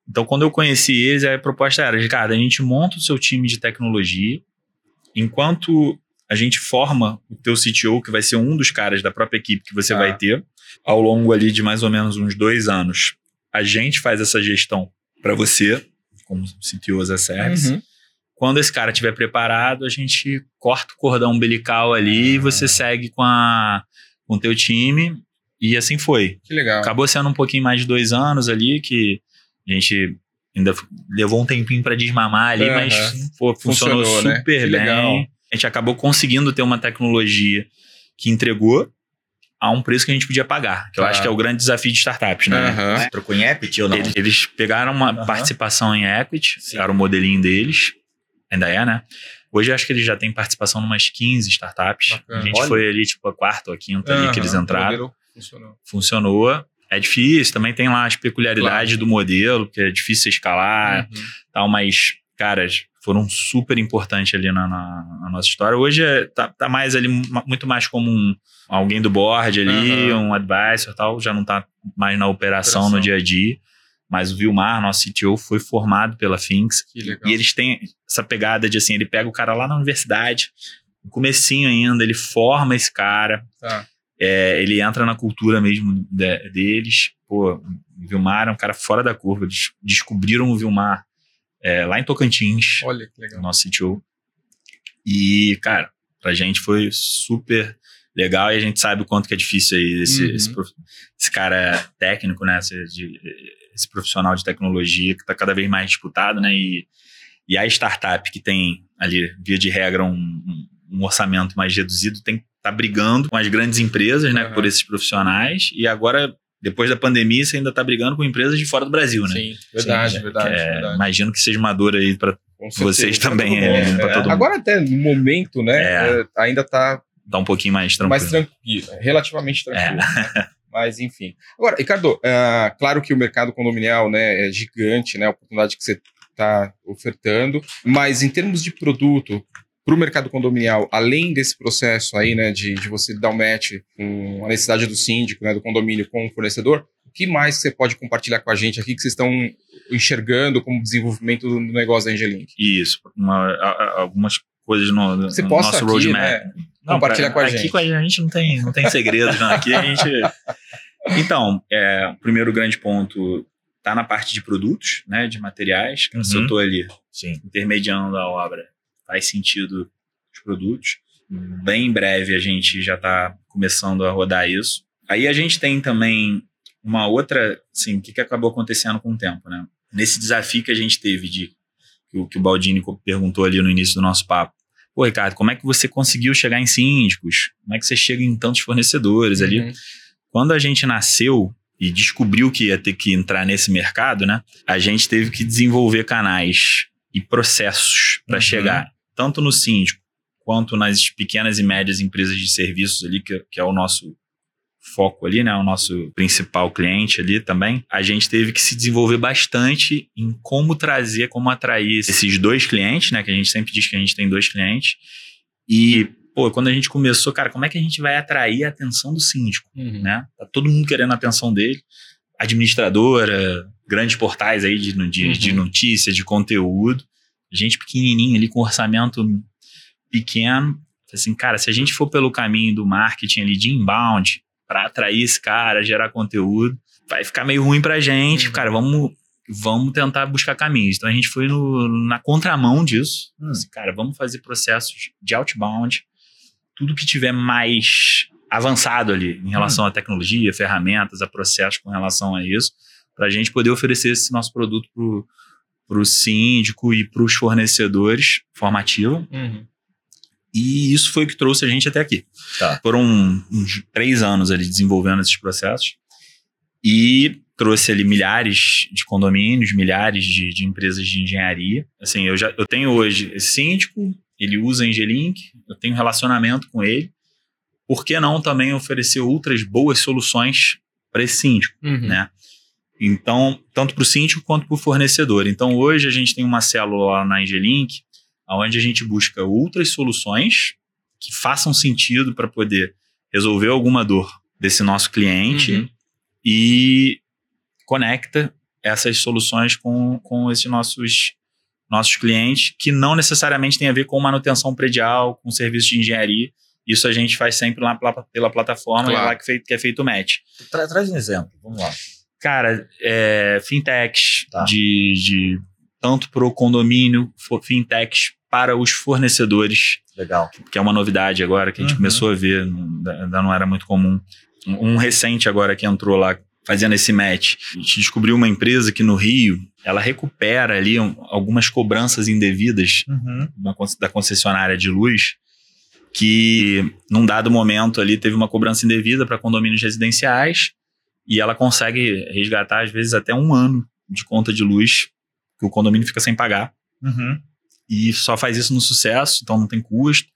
Então, quando eu conheci eles, a proposta era, Ricardo, a gente monta o seu time de tecnologia, enquanto a gente forma o teu CTO, que vai ser um dos caras da própria equipe que você ah. vai ter, ao longo ali de mais ou menos uns dois anos. A gente faz essa gestão para você, como CTO as a service. Uhum. Quando esse cara estiver preparado, a gente corta o cordão umbilical ali e você ah. segue com, a, com o teu time. E assim foi. Que legal. Acabou sendo um pouquinho mais de dois anos ali, que a gente ainda levou um tempinho para desmamar ali, uhum. mas pô, funcionou, funcionou, né? super né? bem. Legal a gente acabou conseguindo ter uma tecnologia que entregou a um preço que a gente podia pagar, que eu acho que é o grande desafio de startups, né? Uhum. Trocou em equity ou não? Eles, eles pegaram uma uhum. participação em equity, Sim. era o modelinho deles, ainda é, né? Hoje eu acho que eles já têm participação em umas 15 startups. Bacana. A gente Olha. foi ali, tipo, a quarta ou a quinta uhum. ali que eles entraram. Funcionou. Funcionou. É difícil, também tem lá as peculiaridades claro. do modelo, que é difícil escalar, uhum. tal, mas, caras, foram super importantes ali na, na, na, nossa história. Hoje é, tá, tá, mais ali, muito mais como um, alguém do board ali, uhum. um advisor tal, já não tá mais na operação, operação, no dia a dia. Mas o Vilmar, nosso CTO, foi formado pela Finks. E eles têm essa pegada de assim, ele pega o cara lá na universidade, no comecinho ainda, ele forma esse cara. Tá. É, ele entra na cultura mesmo de, deles. Pô, o Vilmar é um cara fora da curva. Eles descobriram o Vilmar é, lá em Tocantins. Olha que legal. Nosso CTO. E, cara, pra gente foi super legal e a gente sabe o quanto que é difícil aí esse, uhum. esse, esse, cara técnico, né? Esse, de, esse, profissional de tecnologia que tá cada vez mais disputado, né? E, e a startup que tem ali, via de regra, um, um orçamento mais reduzido, tem que tá brigando com as grandes empresas, né? Uhum. Por esses profissionais. E agora depois da pandemia, você ainda está brigando com empresas de fora do Brasil, né? Sim, verdade, Sim, verdade, é, verdade, Imagino que seja uma dor aí para vocês também. É, é, agora até no momento, né, é. É, ainda está tá um pouquinho mais tranquilo. Mais tranquilo, relativamente tranquilo. Né? Mas enfim. Agora, Ricardo, uh, claro que o mercado condominial, né, é gigante, né, a oportunidade que você está ofertando, mas em termos de produto, para o mercado condominial, além desse processo aí, né, de, de você dar o um match com a necessidade do síndico, né, do condomínio com o fornecedor, O que mais você pode compartilhar com a gente aqui que vocês estão enxergando como desenvolvimento do negócio da Angelink? Isso, uma, a, algumas coisas no, no Você possa nosso aqui, roadmap. né, Não, compartilhar com a aqui gente. com a gente não tem, não tem segredos, não. Aqui a gente. [laughs] Então, é, o primeiro grande ponto está na parte de produtos, né, de materiais. que Se eu Uhum. estou ali Sim. intermediando a obra, faz sentido os produtos. Bem em breve a gente já está começando a rodar isso. Aí a gente tem também uma outra, assim, o que, que acabou acontecendo com o tempo, né? Nesse desafio que a gente teve de que o, que o Baldini perguntou ali no início do nosso papo. Pô, Ricardo, como é que você conseguiu chegar em síndicos? Como é que você chega em tantos fornecedores ali? Uhum. Quando a gente nasceu e descobriu que ia ter que entrar nesse mercado, né? A gente teve que desenvolver canais e processos para Uhum. chegar tanto no síndico quanto nas pequenas e médias empresas de serviços ali, que, que é o nosso foco ali, né? O nosso principal cliente ali também. A gente teve que se desenvolver bastante em como trazer, como atrair esses dois clientes, né? Que a gente sempre diz que a gente tem dois clientes. E, pô, quando a gente começou, cara, como é que a gente vai atrair a atenção do síndico? Uhum. né? Tá todo mundo querendo a atenção dele. Administradora, grandes portais aí de, de, Uhum. de notícia, de conteúdo. Gente pequenininha ali com orçamento pequeno. Assim, cara, se a gente for pelo caminho do marketing ali de inbound para atrair esse cara, gerar conteúdo, vai ficar meio ruim pra gente. Uhum. Cara, vamos, vamos tentar buscar caminhos. Então a gente foi no, na contramão disso. Hum. Assim, cara, vamos fazer processos de outbound, tudo que tiver mais avançado ali em relação à tecnologia, ferramentas, a processos com relação a isso, para a gente poder oferecer esse nosso produto para o síndico e para os fornecedores formativo. Uhum. E isso foi o que trouxe a gente até aqui. Tá. Foram uns três anos ali desenvolvendo esses processos e trouxe ali milhares de condomínios, milhares de, de empresas de engenharia. Assim, eu já eu tenho hoje esse síndico, ele usa Engelink, eu tenho relacionamento com ele. Por que não também oferecer outras boas soluções para esse síndico? Uhum. né? Então, tanto para o síndico quanto para o fornecedor. Então, hoje a gente tem uma célula lá na Engelink, onde a gente busca outras soluções que façam sentido para poder resolver alguma dor desse nosso cliente Uhum. e conecta essas soluções com, com esses nossos, nossos clientes, que não necessariamente tem a ver com manutenção predial, com serviço de engenharia. Isso a gente faz sempre lá pela, pela plataforma, Claro. lá que, fei- que é feito o match. Tra- traz um exemplo, vamos lá. Cara, é, fintechs Tá. de, de tanto para o condomínio, fintechs para os fornecedores, Legal. que é uma novidade agora que a gente Uhum. começou a ver, não- ainda não era muito comum. Um, recente agora que entrou lá fazendo esse match, a gente descobriu uma empresa que no Rio ela recupera ali um- algumas cobranças indevidas Uhum. da concessionária de luz que num dado momento ali teve uma cobrança indevida para condomínios residenciais e ela consegue resgatar às vezes até um ano de conta de luz que o condomínio fica sem pagar Uhum. e só faz isso no sucesso, então não tem custo,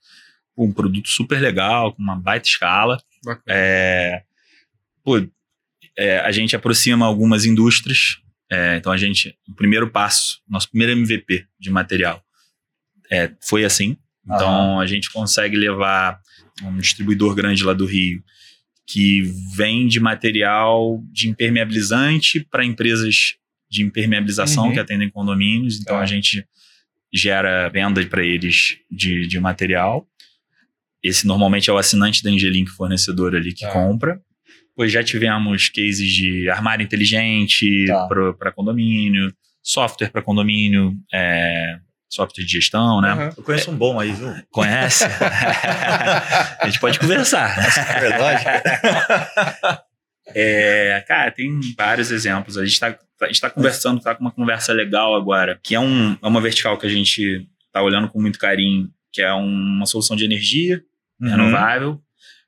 um produto super legal, com uma baita escala. É, pô, é, a gente aproxima algumas indústrias. é, então a gente, o primeiro passo, nosso primeiro MVP de material é, foi assim. Então a gente consegue levar um distribuidor grande lá do Rio que vende material de impermeabilizante para empresas de impermeabilização Uhum. que atendem condomínios. Então Tá. a gente gera venda para eles de, de material. Esse normalmente é o assinante da Angelink fornecedor ali que Tá. compra. Pois já tivemos cases de armário inteligente Tá. para condomínio, software para condomínio, é, software de gestão, né? Aham. Eu conheço um bom aí, viu? [laughs] Conhece? [laughs] a gente pode conversar. É verdade. [laughs] É, cara, tem vários exemplos. A gente está tá conversando, tá com uma conversa legal agora, que é, um, é uma vertical que a gente tá olhando com muito carinho, que é uma solução de energia Uhum. renovável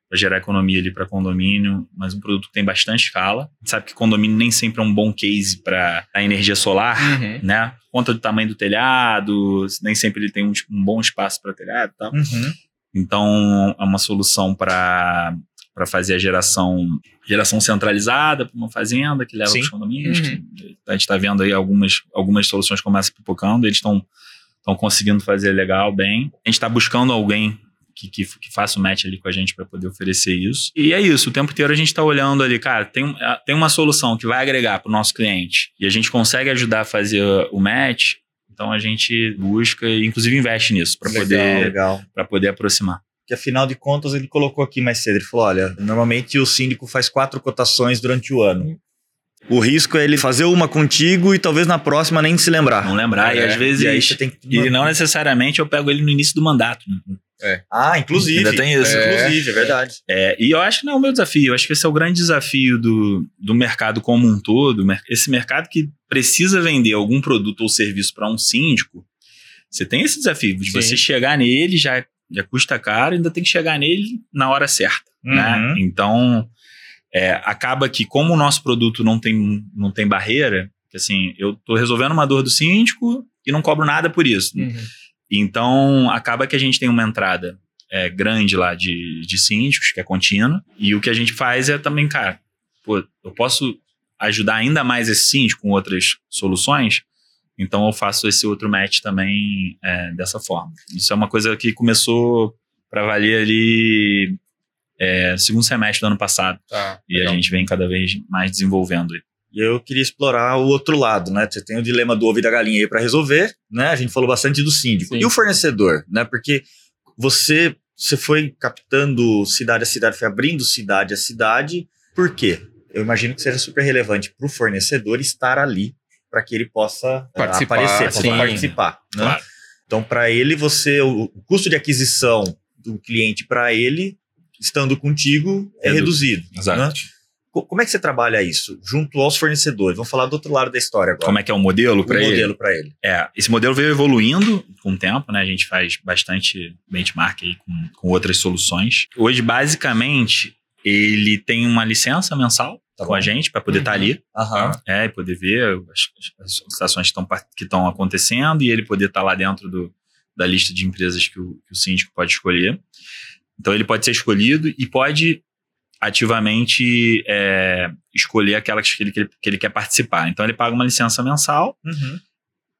para gerar economia ali para condomínio, mas um produto que tem bastante escala. A gente sabe que condomínio nem sempre é um bom case para a energia solar, Uhum. né? Por Conta do tamanho do telhado, nem sempre ele tem um, um bom espaço para telhado e tal. Uhum. Então, é uma solução para para fazer a geração geração centralizada para uma fazenda que leva para os condomínios. Uhum. A gente está vendo aí algumas, algumas soluções começam pipocando, eles estão estão conseguindo fazer legal, bem. A gente está buscando alguém que, que, que faça o match ali com a gente para poder oferecer isso. E é isso, o tempo inteiro a gente está olhando ali, cara, tem, tem uma solução que vai agregar para o nosso cliente e a gente consegue ajudar a fazer o match, então a gente busca e inclusive investe nisso para poder, poder aproximar que afinal de contas ele colocou aqui mais cedo. Ele falou: olha, normalmente o síndico faz quatro cotações durante o ano. O risco é ele fazer uma contigo e talvez na próxima nem se lembrar. Não lembrar, é, e às vezes. E, aí você tem que... e não necessariamente eu pego ele no início do mandato. Né? É. Ah, inclusive. Ainda tem isso. É, inclusive, é verdade. É, e eu acho que não é o meu desafio. Eu acho que esse é o grande desafio do, do mercado como um todo. Esse mercado que precisa vender algum produto ou serviço para um síndico, você tem esse desafio de Sim. você chegar nele, já, já custa caro, ainda tem que chegar nele na hora certa. Né? Uhum. Né? Então, é, acaba que, como o nosso produto não tem, não tem barreira, que assim, eu estou resolvendo uma dor do síndico e não cobro nada por isso. Uhum. Então, acaba que a gente tem uma entrada é, grande lá de, de síndicos, que é contínua, e o que a gente faz é também, cara, pô, eu posso ajudar ainda mais esse síndico com outras soluções, então eu faço esse outro match também é, dessa forma. Isso é uma coisa que começou para valer ali é, segundo semestre do ano passado. Tá, e legal. a gente vem cada vez mais desenvolvendo. E eu queria explorar o outro lado, né? Você tem o dilema do ovo e da galinha aí para resolver, né? A gente falou bastante do síndico. Sim. E o fornecedor, né? Porque você, você foi captando cidade a cidade, foi abrindo cidade a cidade. Por quê? Eu imagino que seja super relevante para o fornecedor estar ali para que ele possa eh, participar, aparecer, possa participar. Né? Claro. Então, para ele, você o custo de aquisição do cliente para ele, estando contigo, é reduzido. Exato. Né? Como é que você trabalha isso junto aos fornecedores? Vamos falar do outro lado da história agora. Como é que é o modelo para ele? modelo para ele. É, esse modelo veio evoluindo com o tempo, né? A gente faz bastante benchmark aí com, com outras soluções. Hoje, basicamente, ele tem uma licença mensal tá com bom. a gente para poder estar uhum. tá ali, uhum. é, e poder ver as, as situações que estão acontecendo e ele poder estar tá lá dentro do, da lista de empresas que o, que o síndico pode escolher. Então ele pode ser escolhido e pode ativamente é, escolher aquelas que ele, que ele, quer participar. Então ele paga uma licença mensal, uhum.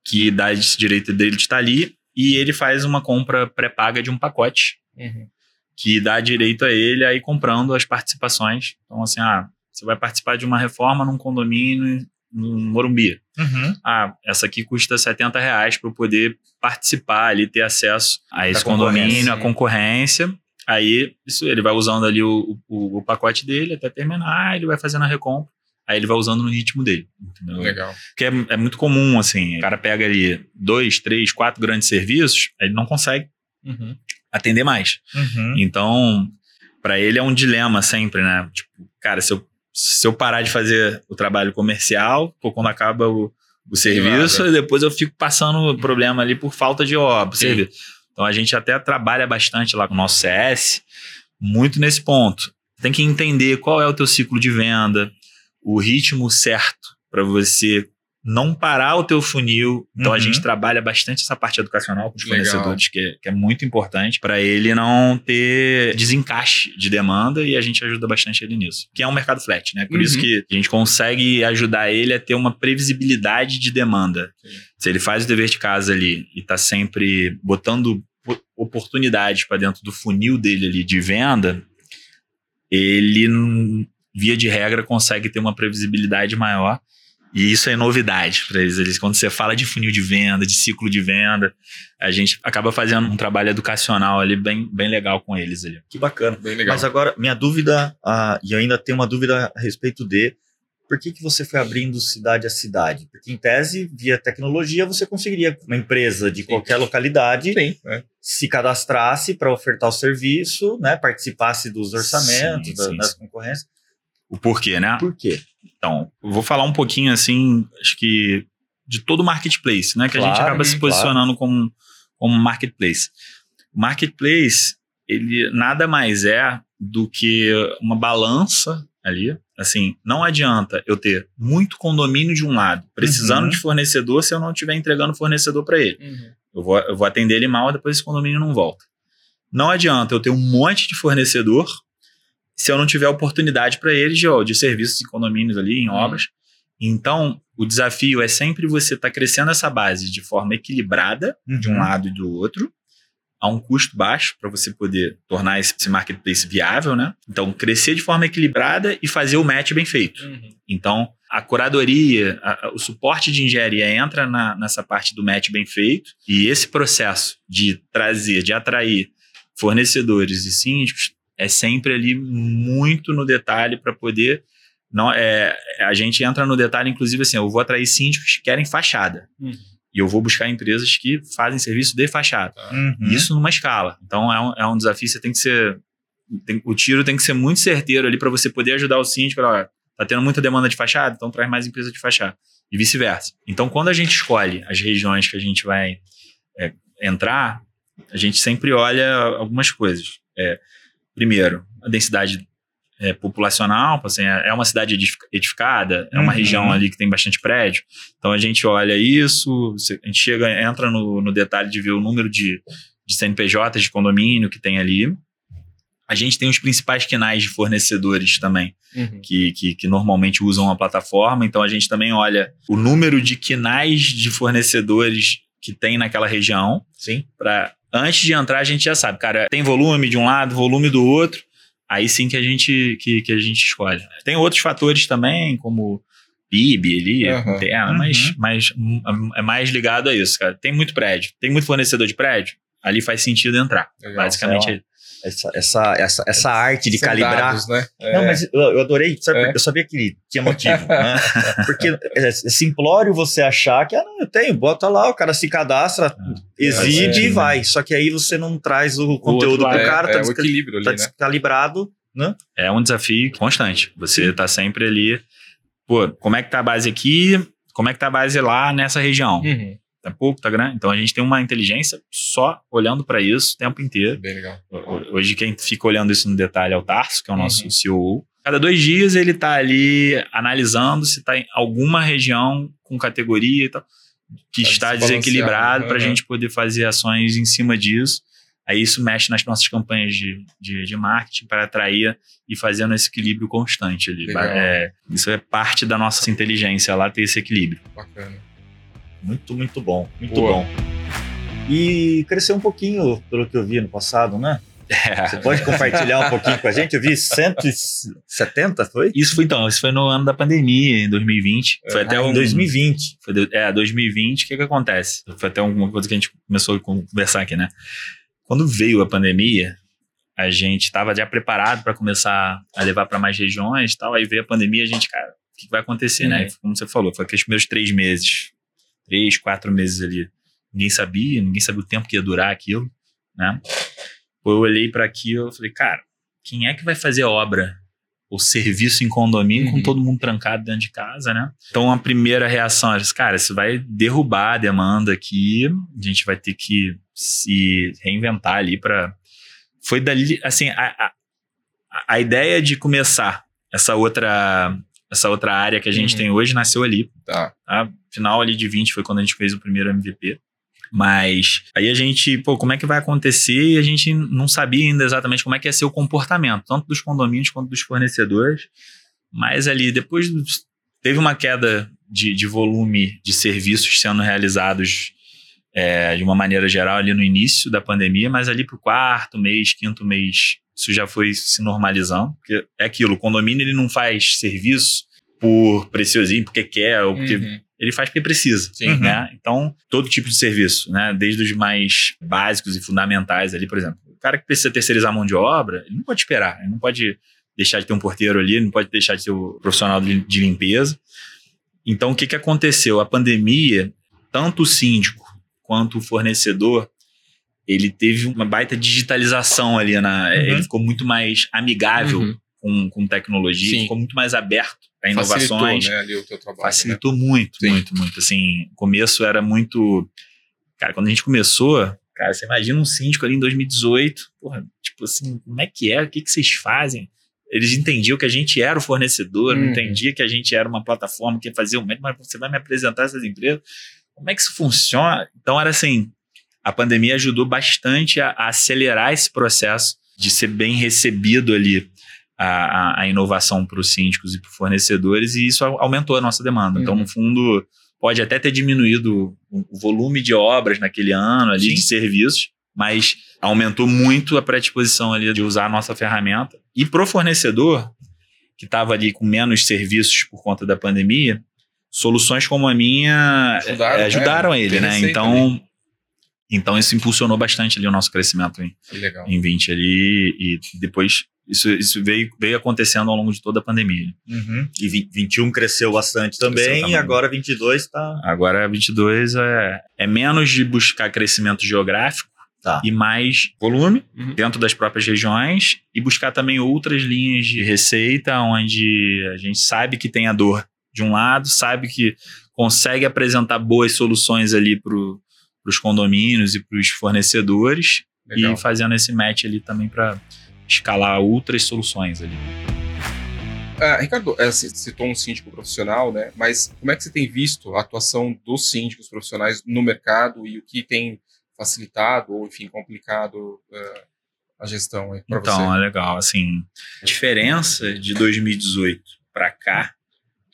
que dá esse direito dele de estar ali, e ele faz uma compra pré-paga de um pacote, uhum. que dá direito a ele a ir comprando as participações. Então, assim, ah, você vai participar de uma reforma num condomínio no Morumbi. Uhum. Ah, essa aqui custa 70 reais para eu poder participar ali, ter acesso a esse condomínio, a concorrência. Aí isso, ele vai usando ali o, o, o, pacote dele até terminar, ele vai fazendo a recompra. Aí ele vai usando no ritmo dele. Entendeu? Legal. Porque é, é, muito comum, assim, o cara pega ali dois, três, quatro grandes serviços, aí ele não consegue uhum. atender mais. Uhum. Então, para ele é um dilema sempre, né? Tipo, cara, se eu, se eu parar de fazer o trabalho comercial, pô, quando acaba o, o serviço, depois eu fico passando problema ali por falta de obra, serviço. Então a gente até trabalha bastante lá com o nosso CS, muito nesse ponto. Tem que entender qual é o teu ciclo de venda, o ritmo certo para você não parar o teu funil. Então uhum. a gente trabalha bastante essa parte educacional com os Legal. fornecedores, que é, que é, muito importante para ele não ter desencaixe de demanda e a gente ajuda bastante ele nisso. Que é um mercado flat, né? Por uhum. isso que a gente consegue ajudar ele a ter uma previsibilidade de demanda. Sim. Se ele faz o dever de casa ali e está sempre botando oportunidades para dentro do funil dele ali de venda, ele via de regra consegue ter uma previsibilidade maior e isso é novidade para eles. eles. Quando você fala de funil de venda, de ciclo de venda, a gente acaba fazendo um trabalho educacional ali bem, bem legal com eles ali. Que bacana. Bem legal. Mas agora, minha dúvida, ah, e eu ainda tenho uma dúvida a respeito de por que, que você foi abrindo cidade a cidade? Porque, em tese, via tecnologia, você conseguiria, uma empresa de Sim. qualquer localidade, Sim, é. se cadastrasse para ofertar o serviço, né, participasse dos orçamentos, sim, da, sim, das concorrências. O porquê, né? Por quê? Então, eu vou falar um pouquinho assim, acho que de todo o marketplace, né? Que claro, a gente acaba se posicionando claro. como, como marketplace. O marketplace, ele nada mais é do que uma balança ali. Assim, não adianta eu ter muito condomínio de um lado, precisando uhum. de fornecedor, se eu não estiver entregando fornecedor para ele. Uhum. Eu, vou, eu vou atender ele mal, depois esse condomínio não volta. Não adianta eu ter um monte de fornecedor se eu não tiver oportunidade para eles de, de serviços em condomínios ali, em uhum. obras. Então, o desafio é sempre você estar tá crescendo essa base de forma equilibrada, uhum. de um uhum. lado e do outro, a um custo baixo para você poder tornar esse marketplace viável, né? Então, crescer de forma equilibrada e fazer o match bem feito. Uhum. Então, a curadoria, a, o suporte de engenharia entra na, nessa parte do match bem feito e esse processo de trazer, de atrair fornecedores e síndicos é sempre ali muito no detalhe para poder não é a gente entra no detalhe inclusive assim eu vou atrair síndicos que querem fachada. Uhum. e eu vou buscar empresas que fazem serviço de fachada. Uhum. isso numa escala. Então é um, é um desafio você tem que ser tem, o tiro tem que ser muito certeiro ali para você poder ajudar o síndico olha, tá tendo muita demanda de fachada então traz mais empresas de fachada. E vice-versa. Então quando a gente escolhe as regiões que a gente vai é, entrar a gente sempre olha algumas coisas. É, primeiro, a densidade é, populacional, assim, é, é uma cidade edificada, é uma uhum. região ali que tem bastante prédio. Então a gente olha isso, a gente chega, entra no, no detalhe de ver o número de, de CNPJs de condomínio que tem ali. A gente tem os principais canais de fornecedores também, uhum. que, que, que, normalmente usam a plataforma. Então a gente também olha o número de canais de fornecedores que tem naquela região. Sim. Para antes de entrar, a gente já sabe, cara, tem volume de um lado, volume do outro. Aí sim que a gente, que, que a gente escolhe. Tem outros fatores também, como PIB ali, uhum. interna, uhum. mas, mas é mais ligado a isso, cara. Tem muito prédio, tem muito fornecedor de prédio, ali faz sentido entrar. Legal. Basicamente é essa, essa, essa, essa arte de calibrar. Dados, né? É. Não, mas eu, eu adorei, sabe, é. eu sabia que tinha motivo. [laughs] né? Porque é, é simplório você achar que, ah, não, eu tenho, bota lá, o cara se cadastra, ah, exibe e vai. Só que aí você não traz o, o conteúdo pro cara, tá, é, descal ali, tá né? descalibrado. Né? É um desafio constante. Você tá sempre ali, pô, como é que tá a base aqui? Como é que tá a base lá nessa região? Uhum tá pouco, tá grande. Então a gente tem uma inteligência só olhando para isso o tempo inteiro. Bem legal. Hoje quem fica olhando isso no detalhe é o Tarso, que é o nosso uhum. CEO. Cada dois dias ele tá ali analisando se tá em alguma região com categoria e tal, que tá está desequilibrado uhum. para a gente poder fazer ações em cima disso. Aí isso mexe nas nossas campanhas de, de, de marketing para atrair e fazendo esse equilíbrio constante ali. É, isso é parte da nossa inteligência lá, ter esse equilíbrio. Bacana. Muito, muito bom. Muito Boa. bom. E cresceu um pouquinho, pelo que eu vi no passado, né? É. Você pode compartilhar um pouquinho com a gente? Eu vi 170, foi? Isso foi então, isso foi no ano da pandemia, em 2020. Foi ah, até um, em 2020. Foi, é, 2020, o que que acontece? Foi até alguma coisa que a gente começou a conversar aqui, né? Quando veio a pandemia, a gente estava já preparado para começar a levar para mais regiões e tal. Aí veio a pandemia, a gente, cara, o que vai acontecer, né? uhum. né? Como você falou, foi aqueles primeiros três meses três, quatro meses ali. Ninguém sabia, ninguém sabia o tempo que ia durar aquilo, né? Eu olhei para aquilo e falei, cara, quem é que vai fazer obra ou serviço em condomínio uhum. com todo mundo trancado dentro de casa, né? Então a primeira reação era, cara, isso vai derrubar a demanda aqui, a gente vai ter que se reinventar ali para foi dali, assim, a, a, a ideia de começar essa outra essa outra área que a gente uhum. tem hoje nasceu ali. Tá. tá. Final ali de 20 foi quando a gente fez o primeiro MVP. Mas aí a gente, pô, como é que vai acontecer? E a gente não sabia ainda exatamente como é que ia ser o comportamento, tanto dos condomínios quanto dos fornecedores. Mas ali, depois teve uma queda de, de volume de serviços sendo realizados é, de uma maneira geral ali no início da pandemia, mas ali para o quarto mês, quinto mês, isso já foi se normalizando. Porque é aquilo, o condomínio ele não faz serviço por preciosinho, porque quer, ou porque. Uhum. Ele faz porque precisa, Sim. né? Então, todo tipo de serviço, né? Desde os mais básicos e fundamentais ali, por exemplo. O cara que precisa terceirizar a mão de obra, ele não pode esperar, ele não pode deixar de ter um porteiro ali, não pode deixar de ter o profissional de limpeza. Então, o que, que aconteceu? A pandemia, tanto o síndico quanto o fornecedor, ele teve uma baita digitalização ali na. Uhum. Ele ficou muito mais amigável uhum. com, com tecnologia, Sim. ficou muito mais aberto a inovações. Facilitou, né, ali o teu trabalho, Facilitou né? muito, Sim. muito, muito. Assim, o começo era muito. Cara, quando a gente começou, cara, você imagina um síndico ali em 2018, porra, tipo assim, como é que é? O que, que vocês fazem? Eles entendiam que a gente era o fornecedor, uhum. entendia que a gente era uma plataforma que fazia o método, mas você vai me apresentar essas empresas. Como é que isso funciona? Então era assim, a pandemia ajudou bastante a, a acelerar esse processo de ser bem recebido ali a, a, inovação para os síndicos e para os fornecedores, e isso aumentou a nossa demanda. Então, uhum. Então, no fundo, pode até ter diminuído o, o, volume de obras naquele ano ali, Sim. de serviços, mas aumentou muito a predisposição ali de usar a nossa ferramenta. E pro fornecedor, que estava ali com menos serviços por conta da pandemia, soluções como a minha ajudaram, é, ajudaram né? ele, né? Então. Então isso impulsionou bastante ali o nosso crescimento em, em 20 ali e depois isso, isso veio, veio acontecendo ao longo de toda a pandemia. Uhum. E 20, 21 cresceu bastante também, cresceu e agora 22 está... Agora 22 é, é menos de buscar crescimento geográfico tá. e mais volume uhum. dentro das próprias regiões e buscar também outras linhas de receita onde a gente sabe que tem a dor de um lado, sabe que consegue apresentar boas soluções ali para os condomínios e para os fornecedores Legal. e fazendo esse match ali também para escalar outras soluções ali. Ah, Ricardo, é, você citou um síndico profissional, né? Mas como é que você tem visto a atuação dos síndicos profissionais no mercado e o que tem facilitado ou, enfim, complicado uh, a gestão Então, você? é legal. Assim, a diferença de 2018 para cá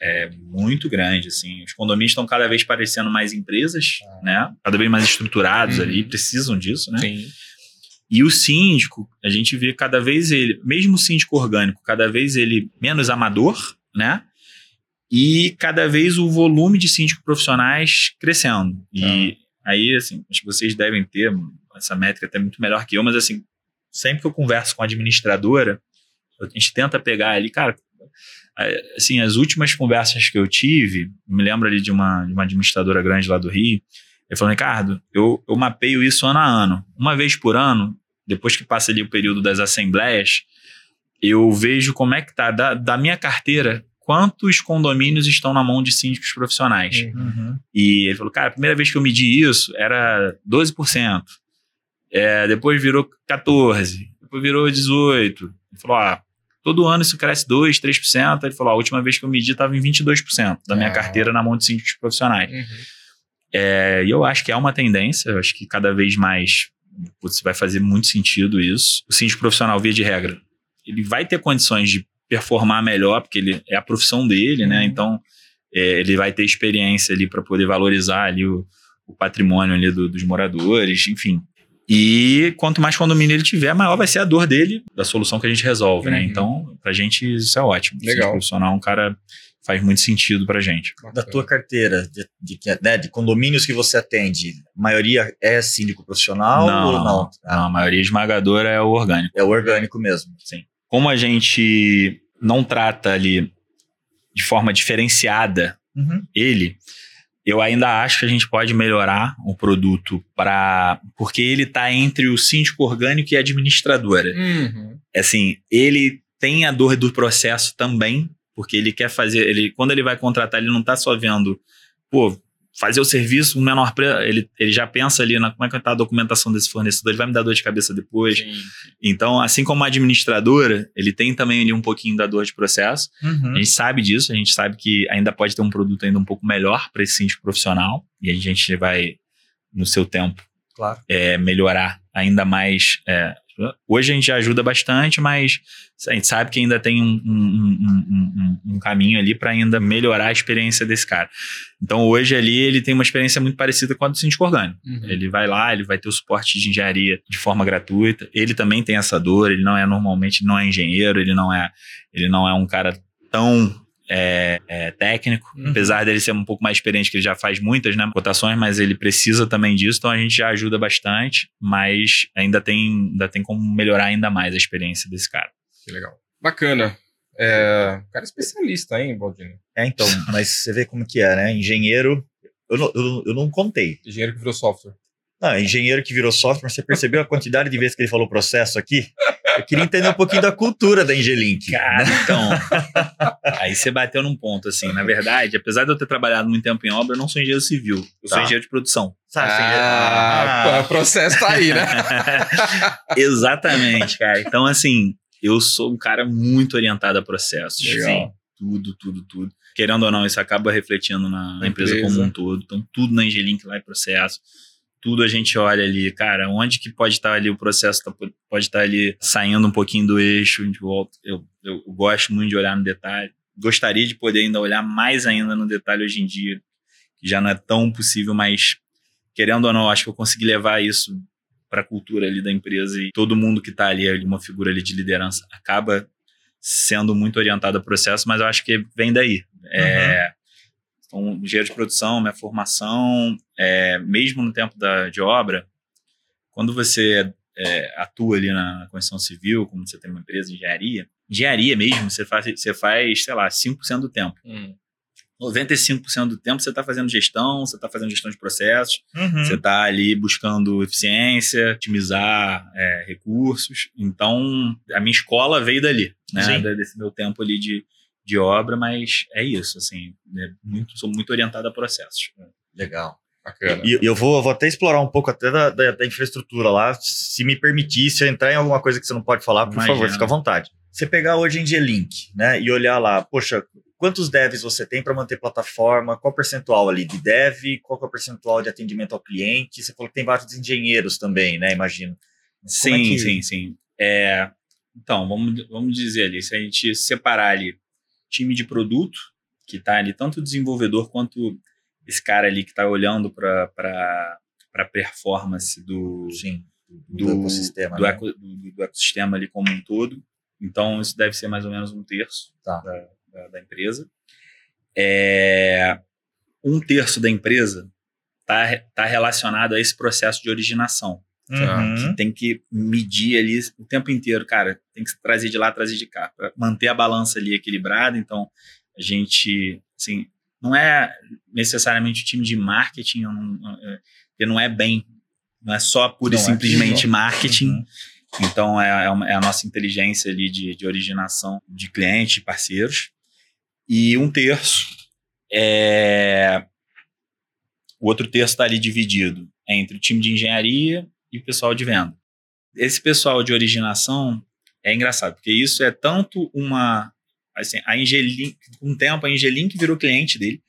é muito grande, assim. Os condomínios estão cada vez parecendo mais empresas, ah. né? Cada vez mais estruturados uhum. ali, precisam disso, né? Sim. E o síndico, a gente vê cada vez ele, mesmo o síndico orgânico, cada vez ele menos amador, né? E cada vez o volume de síndicos profissionais crescendo. E ah. aí, assim, acho que vocês devem ter essa métrica até muito melhor que eu, mas assim, sempre que eu converso com a administradora, a gente tenta pegar ali, cara, assim, as últimas conversas que eu tive, me lembro ali de uma, de uma administradora grande lá do Rio, ele falou, Ricardo, eu, eu mapeio isso ano a ano. Uma vez por ano, depois que passa ali o período das assembleias, eu vejo como é que tá da, da minha carteira, quantos condomínios estão na mão de síndicos profissionais. Uhum. E ele falou, cara, a primeira vez que eu medi isso era 12%. É, depois virou 14%, depois virou 18%. Ele falou, ah, todo ano isso cresce 2%, 3%. Ele falou, a última vez que eu medi estava em 22% da minha ah. carteira na mão de síndicos profissionais. Uhum. É, e eu acho que é uma tendência, eu acho que cada vez mais putz, vai fazer muito sentido isso. O síndico profissional, via de regra, ele vai ter condições de performar melhor, porque ele é a profissão dele, né? Uhum. Então, é, ele vai ter experiência ali para poder valorizar ali o, o patrimônio ali do, dos moradores, enfim. E quanto mais condomínio ele tiver, maior vai ser a dor dele da solução que a gente resolve, né? uhum. né? Então, pra gente isso é ótimo. Legal. Profissional é um cara faz muito sentido pra gente. Da tua carteira, de, de, né, de, condomínios que você atende, a maioria é síndico profissional não, ou não? Não, a maioria esmagadora é o orgânico. É o orgânico mesmo. Sim. Como a gente não trata ali de forma diferenciada uhum. ele, eu ainda acho que a gente pode melhorar o produto para porque ele está entre o síndico orgânico e a administradora. Uhum. Assim, ele tem a dor do processo também, porque ele quer fazer, ele quando ele vai contratar, ele não está só vendo, pô, fazer o serviço um menor preço, ele, ele já pensa ali na como é que está a documentação desse fornecedor, ele vai me dar dor de cabeça depois. Sim. Então, assim como a administradora, ele tem também ali um pouquinho da dor de processo. Uhum. A gente sabe disso, a gente sabe que ainda pode ter um produto ainda um pouco melhor para esse síndico profissional e a gente vai no seu tempo claro. é, melhorar ainda mais é, Hoje a gente ajuda bastante, mas a gente sabe que ainda tem um, um, um, um caminho ali para ainda melhorar a experiência desse cara. Então hoje ali ele tem uma experiência muito parecida com a do síndico orgânico. Uhum. Ele vai lá, ele vai ter o suporte de engenharia de forma gratuita. Ele também tem essa dor, ele não é normalmente não é engenheiro, ele não é ele não é um cara tão é, é, técnico, uhum. apesar dele ser um pouco mais experiente, que ele já faz muitas né, cotações, mas ele precisa também disso, então a gente já ajuda bastante, mas ainda tem, ainda tem como melhorar ainda mais a experiência desse cara. Que legal. Bacana. É, cara especialista, hein, Baldini? É, então, mas você vê como que é, né? Engenheiro, eu não, eu, eu não contei. Engenheiro que virou software. Não, engenheiro que virou software, você percebeu a quantidade de vezes que ele falou processo aqui? Eu queria entender um pouquinho da cultura da Engelink. Cara, então. aí você bateu num ponto, assim. Na verdade, apesar de eu ter trabalhado muito tempo em obra, eu não sou engenheiro civil. Eu tá. sou engenheiro de produção. Sabe, ah, ah, o processo tá aí, né? [laughs] Exatamente, cara. Então, assim, eu sou um cara muito orientado a processos. Legal. Sim, tudo, tudo, tudo. Querendo ou não, isso acaba refletindo na, na empresa, empresa como um todo. Então, tudo na Engelink lá é processo tudo a gente olha ali, cara, onde que pode estar ali o processo, tá, pode estar ali saindo um pouquinho do eixo, eu, eu, eu gosto muito de olhar no detalhe, gostaria de poder ainda olhar mais ainda no detalhe hoje em dia, que já não é tão possível, mas querendo ou não, acho que eu consegui levar isso para a cultura ali da empresa e todo mundo que está ali, uma figura ali de liderança, acaba sendo muito orientado a processo, mas eu acho que vem daí. É, então, engenheiro de produção, minha formação, é, mesmo no tempo da, de obra, quando você é, atua ali na construção civil, como você tem uma empresa de engenharia, engenharia mesmo, você faz, você faz sei lá, 5% do tempo. Hum. 95% do tempo você está fazendo gestão, você está fazendo gestão de processos, uhum. você está ali buscando eficiência, otimizar é, recursos. Então, a minha escola veio dali, né? Sim. Desse meu tempo ali de, de obra, mas é isso, assim, é muito, sou muito orientado a processos. Legal. Bacana. E eu vou, vou até explorar um pouco até da, da, da, infraestrutura lá. Se me permitir, se eu entrar em alguma coisa que você não pode falar, por Imagina. favor, fica à vontade. Você pegar hoje em G-Link, né, e olhar lá, poxa, quantos devs você tem para manter plataforma, qual o percentual ali de dev, qual é o percentual de atendimento ao cliente? Você falou que tem vários engenheiros também, né, imagino. Mas sim, é que... sim, sim. É, então, vamos, vamos dizer ali, se a gente separar ali time de produto, que está ali tanto desenvolvedor quanto esse cara ali que está olhando para a performance do, Sim, do, do, ecossistema, do, né? eco, do, do, ecossistema ali como um todo. Então, isso deve ser mais ou menos um terço tá. da, da, da, empresa. É, um terço da empresa está tá relacionado a esse processo de originação. Uhum. Que tem que medir ali o tempo inteiro, cara. Tem que trazer de lá, trazer de cá, para manter a balança ali equilibrada. Então, a gente, assim, não é necessariamente o time de marketing, é, porque não é bem, não é só pura e é simplesmente é marketing. Uhum. Então, é, é, é, a nossa inteligência ali de, de originação de clientes, parceiros. E um terço é. O outro terço está ali dividido entre o time de engenharia e o pessoal de venda. Esse pessoal de originação é engraçado, porque isso é tanto uma assim, a Angelink, um tempo a Angelink virou cliente dele,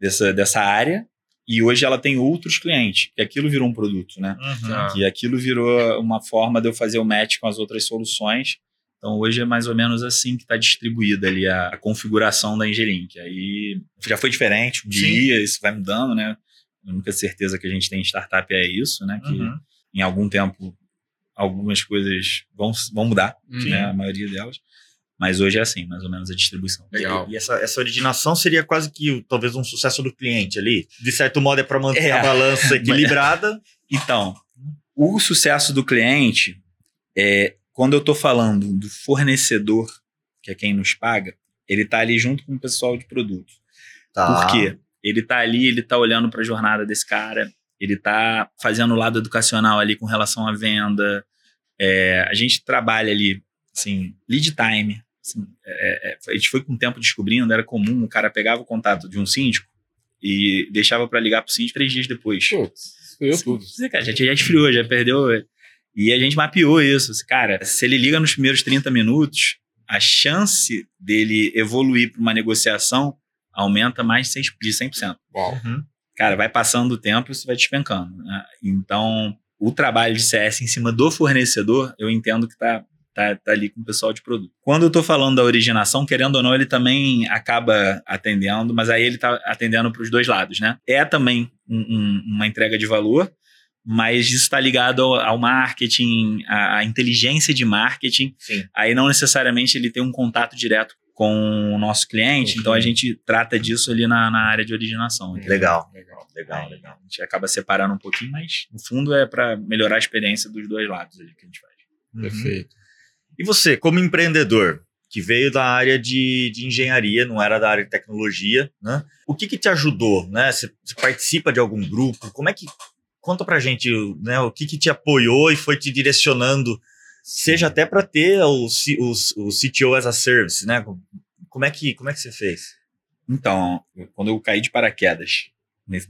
dessa, dessa área, e hoje ela tem outros clientes, que aquilo virou um produto, né? Uhum. Que aquilo virou uma forma de eu fazer o match com as outras soluções. Então hoje é mais ou menos assim que está distribuída ali a, a, configuração da Angelink. Aí já foi diferente, um dia isso vai mudando, né? A única certeza que a gente tem em startup é isso, né? Que uhum. Em algum tempo algumas coisas vão, vão mudar, uhum. né? A maioria delas. Mas hoje é assim, mais ou menos a distribuição. Legal. E, e essa, essa originação seria quase que talvez um sucesso do cliente ali. De certo modo é para manter é. a balança [laughs] equilibrada. então, o sucesso do cliente é quando eu estou falando do fornecedor, que é quem nos paga, ele está ali junto com o pessoal de produto. Tá. Por quê? Ele está ali, ele está olhando para a jornada desse cara, ele está fazendo o lado educacional ali com relação à venda. É, a gente trabalha ali, assim, lead time, Assim, é, é, a gente foi com o tempo descobrindo, era comum, o cara pegava o contato de um síndico e deixava para ligar pro síndico três dias depois. Putz, eu tudo. Cara, já, já esfriou, já perdeu. E a gente mapeou isso. Cara, se ele liga nos primeiros 30 minutos, a chance dele evoluir para uma negociação aumenta mais de 100%. Uau. Uhum. Cara, vai passando o tempo e isso vai despencando. Né? Então, o trabalho de CS em cima do fornecedor, eu entendo que está tá, tá ali com o pessoal de produto. Quando eu tô falando da originação, querendo ou não, ele também acaba atendendo, mas aí ele tá atendendo para os dois lados, né? É também um, um, uma entrega de valor, mas isso está ligado ao, ao marketing, à, à, inteligência de marketing. Sim. Aí não necessariamente ele tem um contato direto com o nosso cliente, então a gente trata disso ali na, na área de originação. Legal, legal, legal, legal. A gente acaba separando um pouquinho, mas no fundo é para melhorar a experiência dos dois lados ali que a gente faz. Perfeito. E você, como empreendedor, que veio da área de, de engenharia, não era da área de tecnologia, né? O que, que te ajudou, né? Você, você participa de algum grupo? Como é que conta pra gente, né? O que, que te apoiou e foi te direcionando, seja até para ter o, o, o CTO as a service, né? Como é que como é que você fez? Então, quando eu caí de paraquedas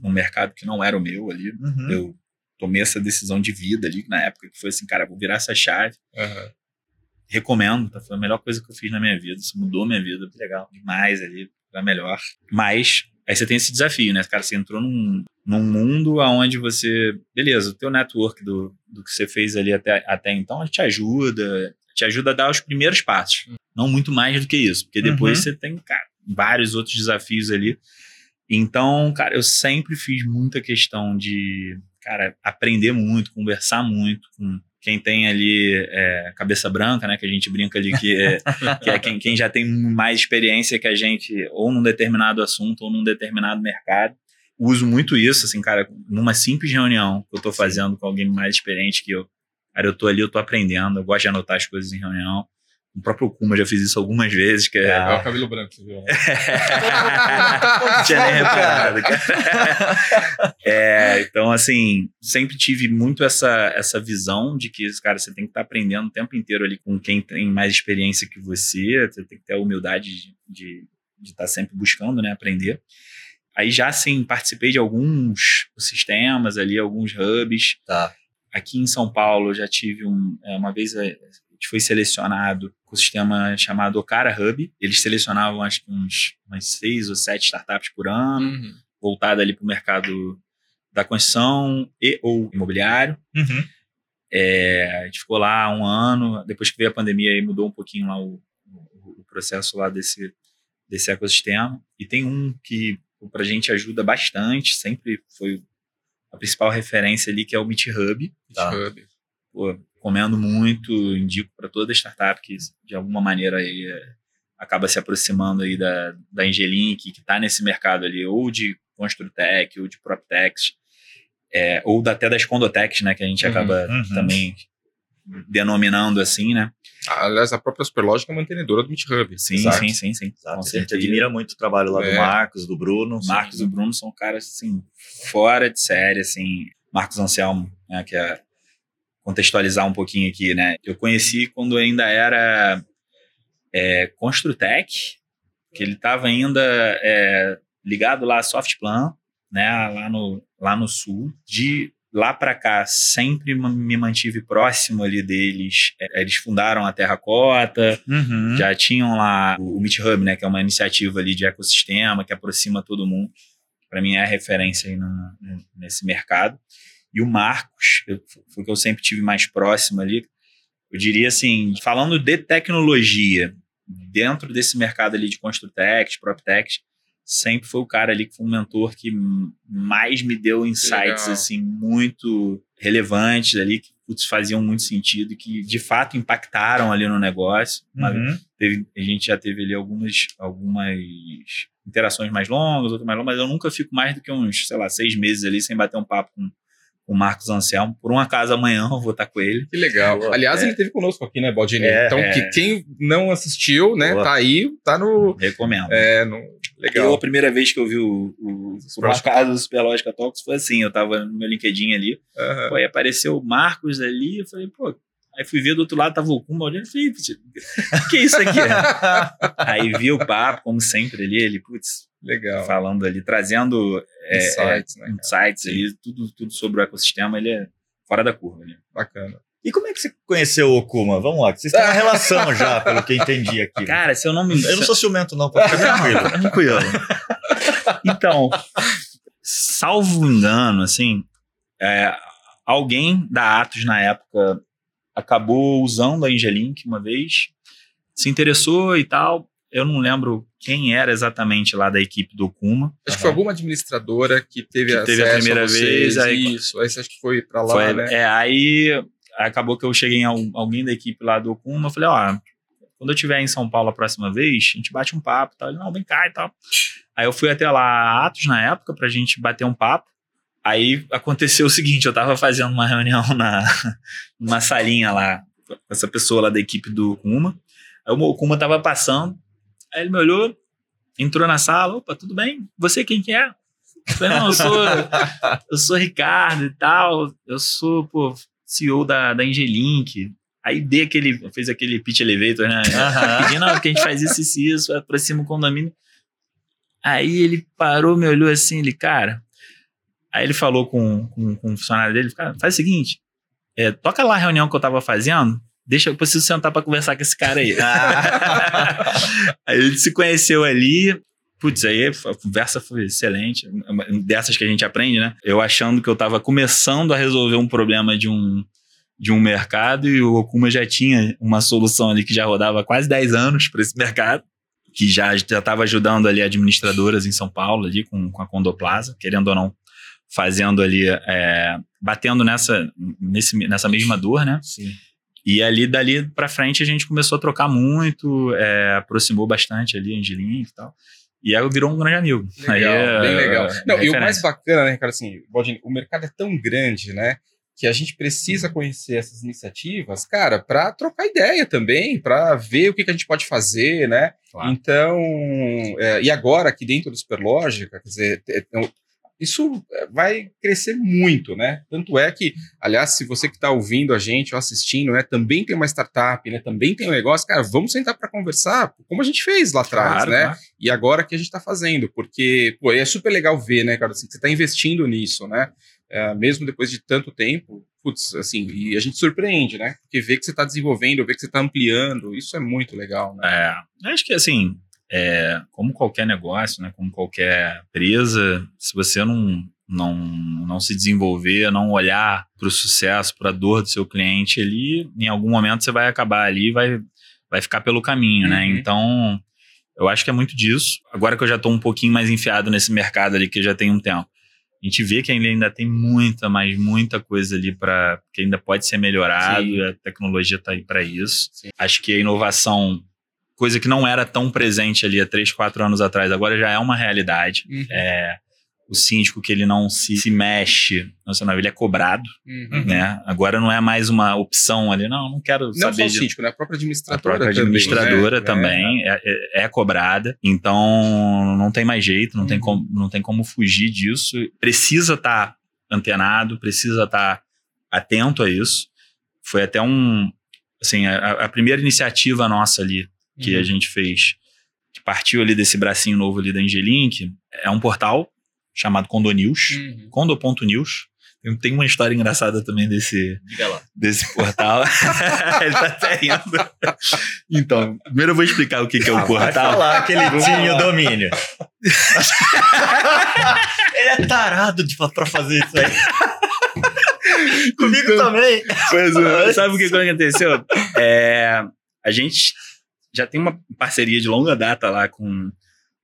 num mercado que não era o meu ali, uhum. eu tomei essa decisão de vida ali na época que foi assim, cara, vou virar essa chave. Uhum recomendo, tá? Foi a melhor coisa que eu fiz na minha vida. Isso mudou minha vida. Legal. Demais ali, pra melhor. Mas aí você tem esse desafio, né? Cara, você entrou num, num mundo onde você. Beleza, o teu network do, do que você fez ali até, até então te ajuda. Te ajuda a dar os primeiros passos. Uhum. Não muito mais do que isso. Porque depois uhum. você tem, cara, vários outros desafios ali. Então, cara, eu sempre fiz muita questão de cara, aprender muito, conversar muito com quem tem ali é, cabeça branca, né? Que a gente brinca ali que é, [laughs] que é quem, quem, já tem mais experiência que a gente, ou num determinado assunto, ou num determinado mercado. Uso muito isso, assim, cara, numa simples reunião que eu tô fazendo com alguém mais experiente que eu. Cara, eu tô ali, eu tô aprendendo, eu gosto de anotar as coisas em reunião. O próprio Kuma já fiz isso algumas vezes. Que é... é o [laughs] cabelo branco, você viu? Não tinha nem reparado, cara. [laughs] é, então, assim, sempre tive muito essa, essa visão de que, cara, você tem que estar tá aprendendo o tempo inteiro ali com quem tem mais experiência que você, você tem que ter a humildade de, de, de estar tá sempre buscando, né, aprender. Aí já, assim, participei de alguns sistemas ali, alguns hubs. Tá. Aqui em São Paulo, já tive um, é, uma vez é, gente foi selecionado com o sistema chamado Okara Hub. Eles selecionavam acho que uns, umas seis ou sete startups por ano, uhum. voltada ali para o mercado da construção e ou imobiliário. Uhum. É, a gente ficou lá um ano, depois que veio a pandemia aí mudou um pouquinho lá o, o, o processo lá desse, desse ecossistema. E tem um que para a gente ajuda bastante, sempre foi a principal referência ali, que é o Meet Hub. Tá. Meet Hub. Pô, comendo muito, indico para toda startup que de alguma maneira aí, acaba se aproximando aí da, da Engelink, que está nesse mercado ali, ou de Construtech, ou de PropTechs, é, ou até das Condotechs, né, que a gente uhum, acaba uhum. também denominando assim, né? Aliás, a própria Superlógica é mantenedora do MeetHub. Sim, sim, sim, sim. Exato. A gente admira muito o trabalho lá é. do Marcos, do Bruno. Marcos e o Bruno são caras, assim, fora de série, assim. Marcos Anselmo, né, que é contextualizar um pouquinho aqui, né? Eu conheci quando ainda era é, Construtec, que ele estava ainda é, ligado lá a Softplan, né? Lá no, lá no sul. De lá para cá, sempre me mantive próximo ali deles. É, eles fundaram a Terracota, uhum. já tinham lá o Meet Hub, né? Que é uma iniciativa ali de ecossistema que aproxima todo mundo. Para mim é a referência aí no, nesse mercado. E o Marcos, eu, foi que eu sempre tive mais próximo ali. Eu diria assim, falando de tecnologia, dentro desse mercado ali de Construtech, PropTech, sempre foi o cara ali que foi um mentor que mais me deu insights assim muito relevantes ali que putz, faziam muito sentido que de fato impactaram ali no negócio. Uhum. Teve, a gente já teve ali algumas algumas interações mais longas, outras mais longas, mas eu nunca fico mais do que uns, sei lá, seis meses ali sem bater um papo com o Marcos Anselmo. Por um acaso amanhã eu vou estar com ele. Que legal. Aliás, é. ele esteve conosco aqui, né, Baldini? É, então, é. que quem não assistiu, né, Boa. tá aí, tá no. Recomendo. É, no. Legal. Eu, a primeira vez que eu vi o, o, o Marcado do Superlógica Talks foi assim, eu tava no meu LinkedIn ali, uhum. aí apareceu o Marcos ali, eu falei, pô, Aí fui ver do outro lado, tava o Kuma olhando e falei, o que é isso aqui? [laughs] aí vi o papo, como sempre ali, ele, putz, Legal. Falando ali, trazendo é, insights, é, né, insights ali, tudo, tudo sobre o ecossistema, ele é fora da curva. Né? Bacana. E como é que você conheceu o Okuma? Vamos lá, vocês têm uma [laughs] relação já, pelo que eu entendi aqui. Cara, se eu não me. Eu não sou ciumento, não, pode ficar tranquilo. [laughs] tranquilo. Então, salvo engano, assim, é, alguém da Atos na época acabou usando a Engelink uma vez, se interessou e tal. Eu não lembro quem era exatamente lá da equipe do Kuma. Acho que foi alguma administradora que teve, que teve a primeira a vez. Aí, isso, aí você acha que foi para lá, foi, né? É, aí acabou que eu cheguei em alguém da equipe lá do Kuma, eu falei, ó, quando eu estiver em São Paulo a próxima vez, a gente bate um papo e tal. Ele, não, vem cá e tal. Aí eu fui até lá, Atos, na época, pra gente bater um papo. Aí aconteceu o seguinte, eu tava fazendo uma reunião na numa salinha lá, com essa pessoa lá da equipe do Kuma. Aí o Kuma tava passando, Aí ele me olhou, entrou na sala, opa, tudo bem? Você quem que é? Eu falei, não, eu sou, eu sou Ricardo e tal, eu sou, pô, CEO da, da Engelink. Aí dei aquele, fez aquele pitch elevator, né? Uhum. Pedindo, não, porque a gente faz isso e isso, aproxima o condomínio. Aí ele parou, me olhou assim, ele, cara. Aí ele falou com, com, com o funcionário dele, cara, faz o seguinte, é, toca lá a reunião que eu tava fazendo, Deixa, eu preciso sentar para conversar com esse cara aí. [laughs] [laughs] aí ele se conheceu ali. Putz, aí a conversa foi excelente. Dessas que a gente aprende, né? Eu achando que eu estava começando a resolver um problema de um, de um mercado e o Okuma já tinha uma solução ali que já rodava quase 10 anos para esse mercado, que já estava ajudando ali administradoras em São Paulo, ali com, com a Condoplaza, querendo ou não, fazendo ali, é, batendo nessa, nesse, nessa mesma dor, né? Sim. E ali, dali pra frente, a gente começou a trocar muito, é, aproximou bastante ali, Angelink e tal. E aí virou um grande amigo. Legal, aí é, bem legal. é Não, e o mais bacana, né, cara, assim, Baldini, o mercado é tão grande, né? Que a gente precisa conhecer essas iniciativas, cara, para trocar ideia também, para ver o que, que a gente pode fazer, né? Claro. Então, é, e agora aqui dentro do Superlógica, quer dizer, é, é, isso vai crescer muito, né? Tanto é que, aliás, se você que está ouvindo a gente ou assistindo, né, também tem uma startup, né, também tem um negócio, cara, vamos sentar para conversar, como a gente fez lá atrás, Claro, né? claro. E agora que a gente está fazendo, porque, pô, é super legal ver, né, cara, assim, que você está investindo nisso, né? É, mesmo depois de tanto tempo, putz, assim, e a gente surpreende, né? Porque vê que você está desenvolvendo, vê que você está ampliando, isso é muito legal, né? É, acho que assim, é, como qualquer negócio, né, como qualquer empresa, se você não, não, não se desenvolver, não olhar para o sucesso, para a dor do seu cliente ali, em algum momento você vai acabar ali e vai, vai ficar pelo caminho, né? Uhum. Então, eu acho que é muito disso. Agora que eu já estou um pouquinho mais enfiado nesse mercado ali, que já tem um tempo, a gente vê que ainda, tem muita, mas muita coisa ali para que ainda pode ser melhorado, Sim. a tecnologia está aí para isso. Sim. Acho que a inovação, coisa que não era tão presente ali há três, quatro anos atrás, agora já é uma realidade. Uhum, É, o síndico que ele não se, se mexe, no seu navio, ele é cobrado, uhum. né? Agora não é mais uma opção ali, não, não quero Não só saber o de síndico, né? A própria a administradora própria também, administradora né? também é, é- é cobrada, então não tem mais jeito, não, tem Uhum. como, não tem como fugir disso. Precisa estar antenado, precisa estar atento a isso. Foi até um, assim, a, a primeira iniciativa nossa ali que Uhum. a gente fez, que partiu ali desse bracinho novo ali da Angelink, é um portal chamado Condonews, Uhum. condo.news. Tem- uma história engraçada também desse, desse portal. [laughs] Ele tá até rindo. Então, primeiro eu vou explicar o que, que é o Ah, Vai portal. falar que ele tinha o domínio. [laughs] ele é tarado de, pra fazer isso aí. [laughs] Comigo também. Pois é, sabe o que que aconteceu? É, a gente já tem uma parceria de longa data lá com o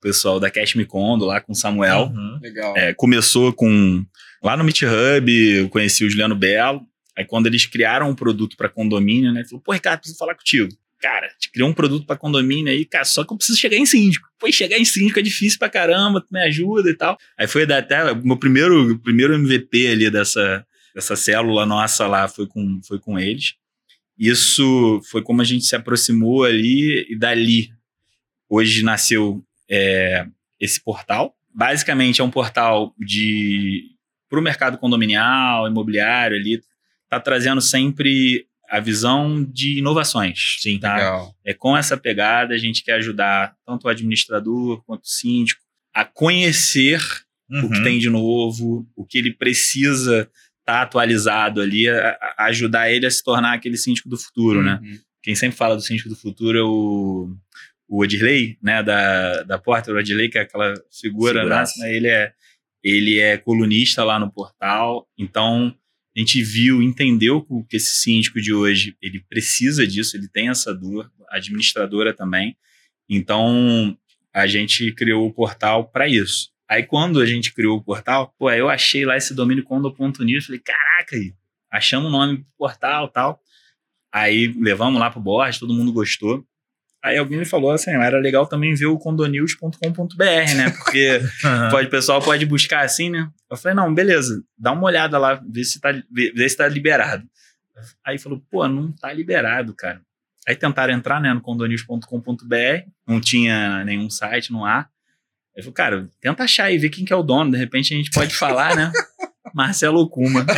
pessoal da Cash Me Condo, lá com o Samuel. Uhum. Legal. É, começou com. Lá no Meet Hub, eu conheci o Juliano Belo. Aí, quando eles criaram um produto para condomínio, né? Ele falou: pô, Ricardo, preciso falar contigo. Cara, gente criou um produto para condomínio aí, cara, só que eu preciso chegar em síndico. Pô, chegar em síndico é difícil pra caramba, tu me ajuda e tal. Aí foi até. O meu primeiro, primeiro MVP ali dessa, dessa célula nossa lá foi com, foi com eles. Isso foi como a gente se aproximou ali e dali. Hoje nasceu é, esse portal. Basicamente é um portal de para o mercado condominial, imobiliário ali, tá trazendo sempre a visão de inovações. Sim, tá? Legal. É com essa pegada a gente quer ajudar tanto o administrador quanto o síndico a conhecer o que Uhum. tem de novo, o que ele precisa estar atualizado ali, a, a ajudar ele a se tornar aquele síndico do futuro, né? Uhum. Quem sempre fala do síndico do futuro é o, o Odirley, né, da, da Porta, o Odirley, que é aquela figura máxima, ele é, ele é colunista lá no portal, então a gente viu, entendeu que esse síndico de hoje, ele precisa disso, ele tem essa dor, a administradora também, então a gente criou o portal para isso. Aí quando a gente criou o portal, pô, aí eu achei lá esse domínio condo.news, falei, caraca, aí, achamos o nome do portal tal. Aí levamos lá pro board, todo mundo gostou. Aí alguém me falou assim, era legal também ver o condonews.com.br, né? Porque [laughs] Uhum. pode, o pessoal pode buscar assim, né? Eu falei, não, beleza, dá uma olhada lá, vê se tá, vê se tá liberado. Aí falou, pô, não tá liberado, cara. Aí tentaram entrar, né, no condonews.com.br, não tinha nenhum site, não há. Aí falou, cara, tenta achar e ver quem que é o dono, de repente a gente pode falar, né? [laughs] Marcelo Kuma. [laughs]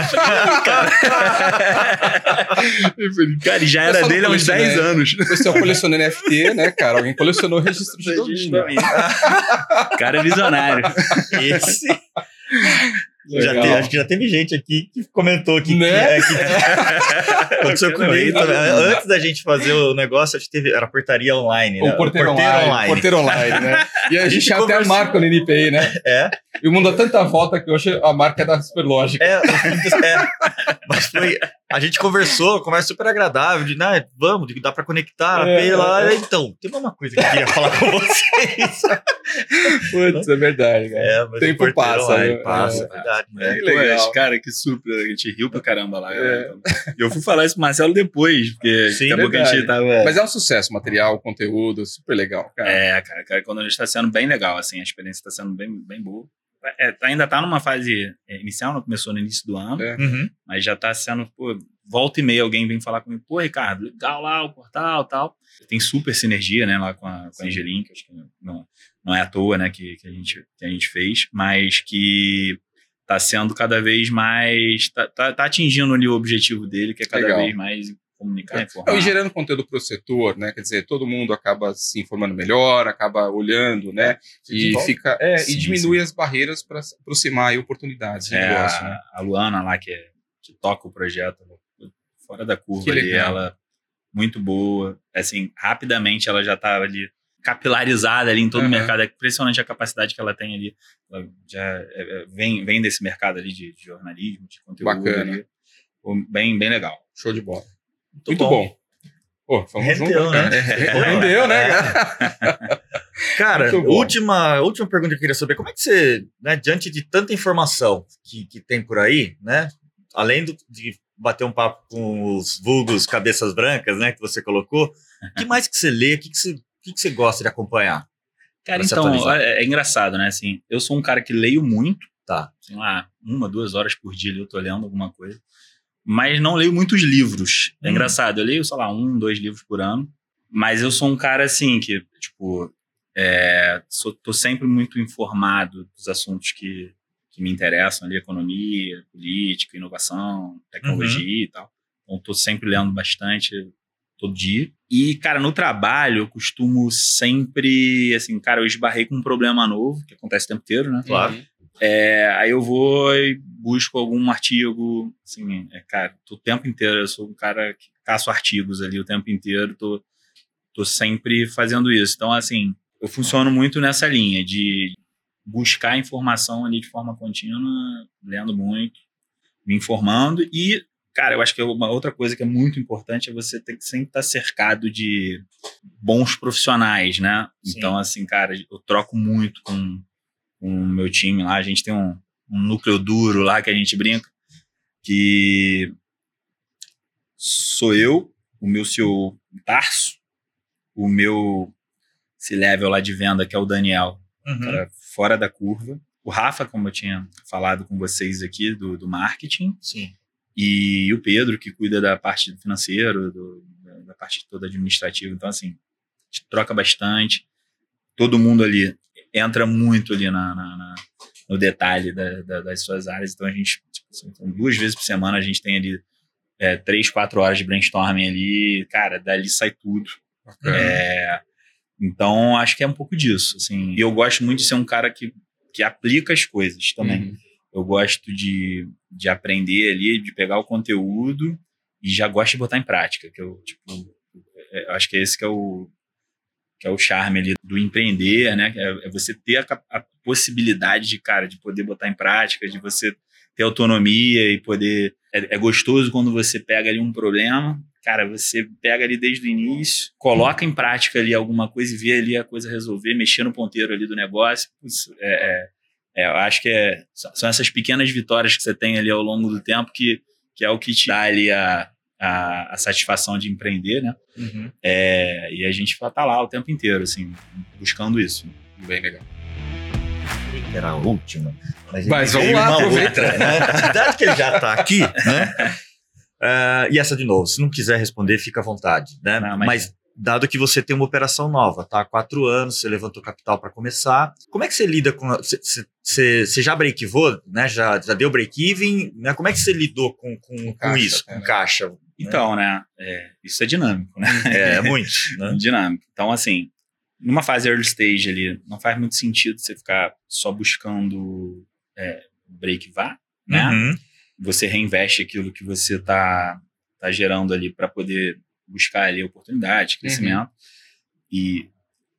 Eu falei, "Ih, cara. E já era dele há uns coleciona, 10 né? anos. O pessoal colecionou NFT, né, cara? Alguém colecionou registro de domínio. O cara é visionário. [laughs] Esse. Já te- acho que já teve gente aqui que comentou que, Né? que, é, que [laughs] aconteceu [laughs] Cara, comigo aí- também. Antes da gente fazer o negócio, a gente teve. Era portaria online. né? O porteiro, online, Porteiro online, né? [laughs] E a gente gente até a marca no NPI, né? É, E o mundo dá tanta volta que hoje a marca é da Superlógica. é, é. Mas foi. A gente conversou, conversa super agradável, de, né, vamos, dá pra conectar, É, é, lá. é. Então, tem uma coisa que eu queria falar com vocês. Putz, é verdade, cara. É, mas Tempo passa, lá, né? passa, É. verdade. É, Que legal. cara, que super. A gente riu pra caramba lá. É. E eu fui falar isso pro Marcelo depois, porque Sim, daqui a pouco a gente verdade. tava. Mas é um sucesso, material, conteúdo, super legal, cara. É, cara, cara, quando está sendo bem legal, assim, a experiência está sendo bem, bem boa. É, tá- ainda tá numa fase é, inicial, não começou no início do ano, É. Uhum. mas já tá sendo, pô, volta e meia alguém vem falar comigo, pô, Ricardo, legal lá o portal tal. Tem super sinergia, né, lá com a, com a. Angelim, que acho que não, não é à toa, né, que, que, a gente, que a gente fez, mas que tá sendo cada vez mais, tá, tá, tá atingindo ali o objetivo dele, que é cada Legal. vez mais comunicar, Não, informar. e gerando conteúdo para o setor, né? Quer dizer, todo mundo acaba se informando melhor, acaba olhando, né? E desenvolve. fica é, Sim, e diminui as barreiras para aproximar aí oportunidades de É, negócio, a, né? a Luana lá, que, é- que toca o projeto, fora da curva ali, ela muito boa. Assim, rapidamente ela já estava ali capilarizada ali em todo Uhum. o mercado. É impressionante a capacidade que ela tem ali. Ela já é, é, vem, vem desse mercado ali de, de jornalismo, de conteúdo. Bacana. ali. Pô, Bem, bem legal. Show de bola. Muito Muito, bom. Pô, vamos Rendeu, junto, né? cara. [laughs] É, Rendeu, né, cara? [laughs] Cara, bom. última, última pergunta que eu queria saber: como é que você, né, diante de tanta informação que, que tem por aí, né? Além do- de bater um papo com os vulgos cabeças brancas, né, que você colocou, o que mais que você lê? O que, que, você, que, que você gosta de acompanhar? Cara, então, é, é engraçado, né? Assim, eu sou um cara que leio muito, Tá. sei lá, uma, duas horas por dia eu tô lendo alguma coisa. Mas não leio muitos livros. É Hum. engraçado, eu leio, sei lá, um, dois livros por ano. Mas eu sou um cara assim que, tipo, é, sou, tô sempre muito informado dos assuntos que, que me interessam ali, economia, política, inovação, tecnologia e tal. Então, tô sempre lendo bastante todo dia. E, cara, no trabalho eu costumo sempre, assim, cara, eu esbarrei com um problema novo, que acontece o tempo inteiro, né? Claro. Uhum. É, aí eu vou e busco algum artigo, assim, é, cara, tô o tempo inteiro, eu sou um cara que caço artigos ali o tempo inteiro, tô, tô sempre fazendo isso. Então, assim, eu funciono muito nessa linha de buscar informação ali de forma contínua, lendo muito, me informando e, cara, eu acho que uma outra coisa que é muito importante é você ter que sempre estar cercado de bons profissionais, né? Sim. Então, assim, cara, eu troco muito com com o meu time lá. A gente tem um, um núcleo duro lá que a gente brinca, que sou eu, o meu CEO Tarso, o meu C-Level lá de venda, que é o Daniel, Uhum. cara fora da curva. O Rafa, como eu tinha falado com vocês aqui, do, do marketing. Sim. E o Pedro, que cuida da parte do financeiro, do- da- parte toda administrativa. Então, assim, a gente troca bastante. Todo mundo ali entra muito ali na, na- na- no detalhe da- da- das suas áreas. Então, a gente, tipo, assim, então, duas vezes por semana, a gente tem ali é, três, quatro horas de brainstorming ali. Cara, dali sai tudo. É, então, acho que é um pouco disso. Assim. E eu gosto muito de ser um cara que, que aplica as coisas também. Uhum. Eu gosto de, de aprender ali, de pegar o conteúdo e já gosto de botar em prática. Que eu, tipo, é, eu acho que é esse que é o, que é o charme ali do empreender, né? É, é você ter a, a possibilidade de, cara, de poder botar em prática, de você ter autonomia e poder. É, é gostoso quando você pega ali um problema, cara, você pega ali desde o início, coloca em prática ali alguma coisa e vê ali a coisa resolver, mexer no ponteiro ali do negócio. Putz, é, é, é, eu acho que é, são essas pequenas vitórias que você tem ali ao longo do tempo que, que é o que te dá ali a, a, a satisfação de empreender, né? Uhum. É, e a gente tá lá o tempo inteiro, assim, buscando isso. Bem legal. Era a última. Mas, Mas vamos lá, uma aproveita. outra, né? Dado que ele já está aqui, né? [laughs] Ah, e essa de novo, se não quiser responder, fica à vontade, né? Não, mas... mas- dado que você tem uma operação nova, tá? Há quatro anos, você levantou capital para começar. Como é que você lida com. Você, já breakivou, né? Já, já deu break-even? Né? Como é que você lidou com, com, com caixa, isso, com né? caixa? Então, né? é, isso é dinâmico, né? É, muito, [laughs] né? dinâmico. Então, assim, numa fase early stage ali, não faz muito sentido você ficar só buscando é, break vá, né? Uhum. Você reinveste aquilo que você tá, tá gerando ali para poder buscar ali oportunidade, crescimento. E,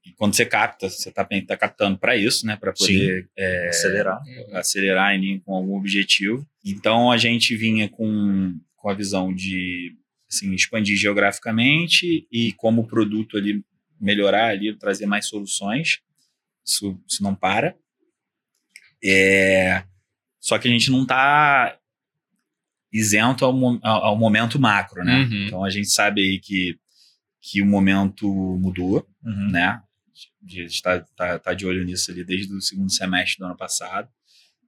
e quando você capta, você tá, tá captando para isso, né? Para poder é, Acelerar. acelerar em linha com algum objetivo. Então a gente vinha com, com a visão de assim, expandir geograficamente e como produto ali melhorar ali, trazer mais soluções. Isso, isso não para. É, só que a gente não está isento ao, ao, momento macro, né? Uhum. Então a gente sabe aí que, que o momento mudou, uhum. né? A gente está tá, tá de olho nisso ali desde o segundo semestre do ano passado.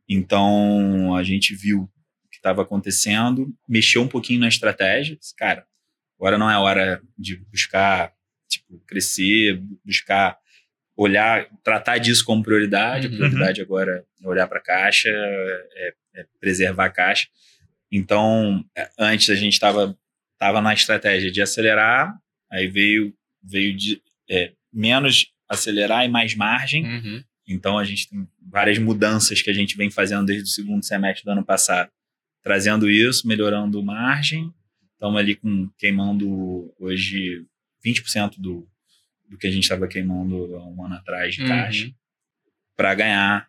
Então a gente viu o que estava acontecendo, mexeu um pouquinho na estratégia. Cara, agora não é hora de buscar tipo, crescer, buscar olhar, tratar disso como prioridade. Uhum. A prioridade agora é olhar para a caixa, é, é, preservar a caixa. Então, é, antes a gente estava tava na estratégia de acelerar, aí veio, veio de, é, menos acelerar e mais margem. Uhum. Então, a gente tem várias mudanças que a gente vem fazendo desde o segundo semestre do ano passado, trazendo isso, melhorando margem. Estamos ali com, queimando hoje 20% do, do que a gente estava queimando há um ano atrás de caixa uhum. para ganhar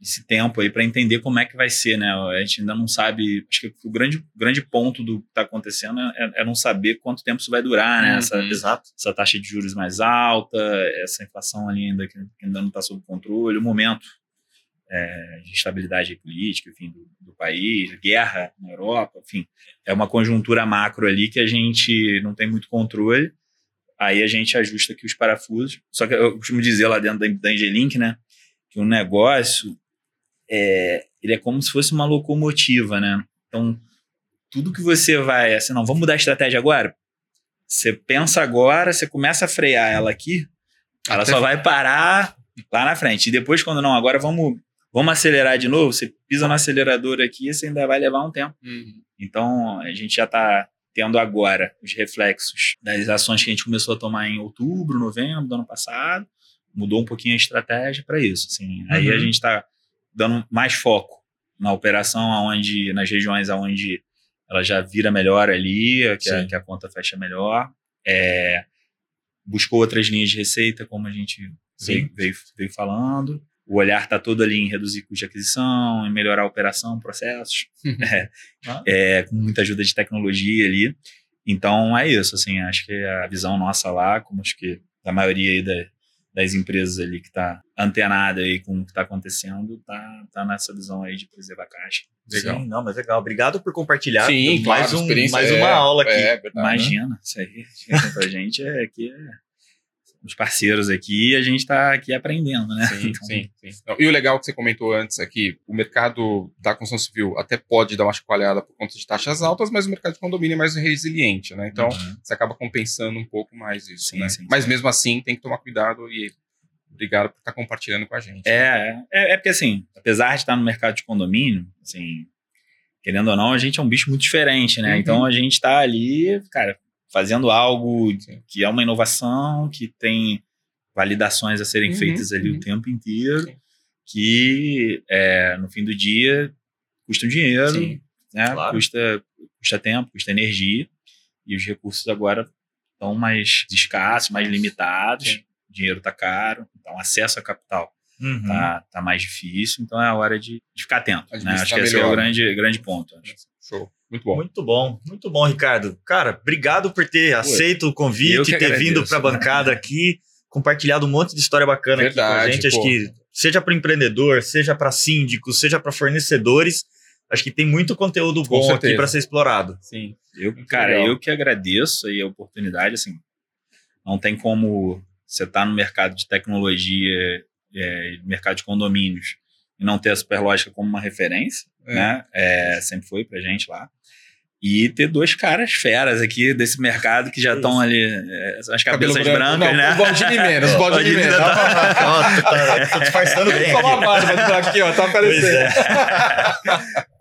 esse tempo aí para entender como é que vai ser, né? A gente ainda não sabe. Acho que o grande, grande ponto do que está acontecendo é, é, não saber quanto tempo isso vai durar, né? Uhum. Essa, Exato. essa taxa de juros mais alta, essa inflação ali ainda que ainda não está sob controle, o momento é, de estabilidade política, enfim, do, do, país, guerra na Europa, enfim, é uma conjuntura macro ali que a gente não tem muito controle Aí a gente ajusta aqui os parafusos. Só que eu costumo dizer lá dentro da, da Angelink, né? Que o negócio é, ele é como se fosse uma locomotiva, né? Então, tudo que você vai, assim, não, vamos mudar a estratégia agora? Você pensa agora, você começa a frear ela aqui, ela Até só vai parar lá na frente. E depois, quando não, agora vamos, vamos acelerar de novo, você pisa no acelerador aqui, você ainda vai levar um tempo. Uhum. Então, a gente já está tendo agora os reflexos das ações que a gente começou a tomar em outubro, novembro do ano passado, mudou um pouquinho a estratégia para isso. Assim. Uhum. Aí a uhum. gente está dando mais foco na operação, aonde, nas regiões onde ela já vira melhor ali, que, a, que a, conta fecha melhor. É, buscou outras linhas de receita, como a gente veio, veio, veio, falando. O olhar está todo ali em reduzir custo de aquisição, em melhorar a operação, processos, é, ah. é, com muita ajuda de tecnologia ali. Então é isso, assim, acho que a visão nossa lá, como acho que da maioria aí da, das empresas ali que está antenada aí com o que está acontecendo, tá, tá nessa visão aí de preservar caixa. Legal. Sim, não, mas legal. Obrigado por compartilhar. Sim, mais, um, mais uma é, aula aqui. É, Imagina, isso aí [laughs] pra gente é que é os parceiros aqui e a gente está aqui aprendendo, né? Sim, então, sim, sim. e o legal que você comentou antes aqui, o mercado da construção civil até pode dar uma chacoalhada por conta de taxas altas, mas o mercado de condomínio é mais resiliente, né? Então, uhum. você acaba compensando um pouco mais isso, sim, né? Sim, mas mesmo assim, tem que tomar cuidado e obrigado por estar compartilhando com a gente. É, né? é, é porque assim, apesar de estar no mercado de condomínio, assim, querendo ou não, a gente é um bicho muito diferente, né? Uhum. Então, a gente está ali, cara, fazendo algo que é uma inovação, que tem validações a serem uhum, feitas ali uhum. o tempo inteiro, Sim. que é, no fim do dia custa dinheiro, Sim, né? Claro. custa, custa tempo, custa energia, e os recursos agora estão mais escassos, mais limitados, Sim. o dinheiro está caro, então acesso a capital uhum. tá, tá mais difícil, então é a hora de, de ficar atento. Né? Acho que esse é o grande, grande ponto. Show. Muito bom. Muito bom, muito bom, Ricardo. Cara, obrigado por ter aceito o convite, ter agradeço, vindo para a bancada aqui, compartilhado um monte de história bacana Verdade, aqui com a gente. Pô. Acho que seja para empreendedor, seja para síndicos, seja para fornecedores, acho que tem muito conteúdo bom aqui para ser explorado. Sim. Eu, cara, legal. eu que agradeço aí a oportunidade, assim, não tem como você estar tá no mercado de tecnologia, é, mercado de condomínios, e não ter a Superlógica como uma referência, é. né? É, sempre foi pra gente lá. E ter dois caras feras aqui desse mercado que já estão ali, é, as cabeças Cabelo brancas, não, né? O Baldini menos, [laughs] o Baldini menos. Tá, tá, tá disfarçando bem. Só uma barba tá aqui, ó, tá aparecendo. É.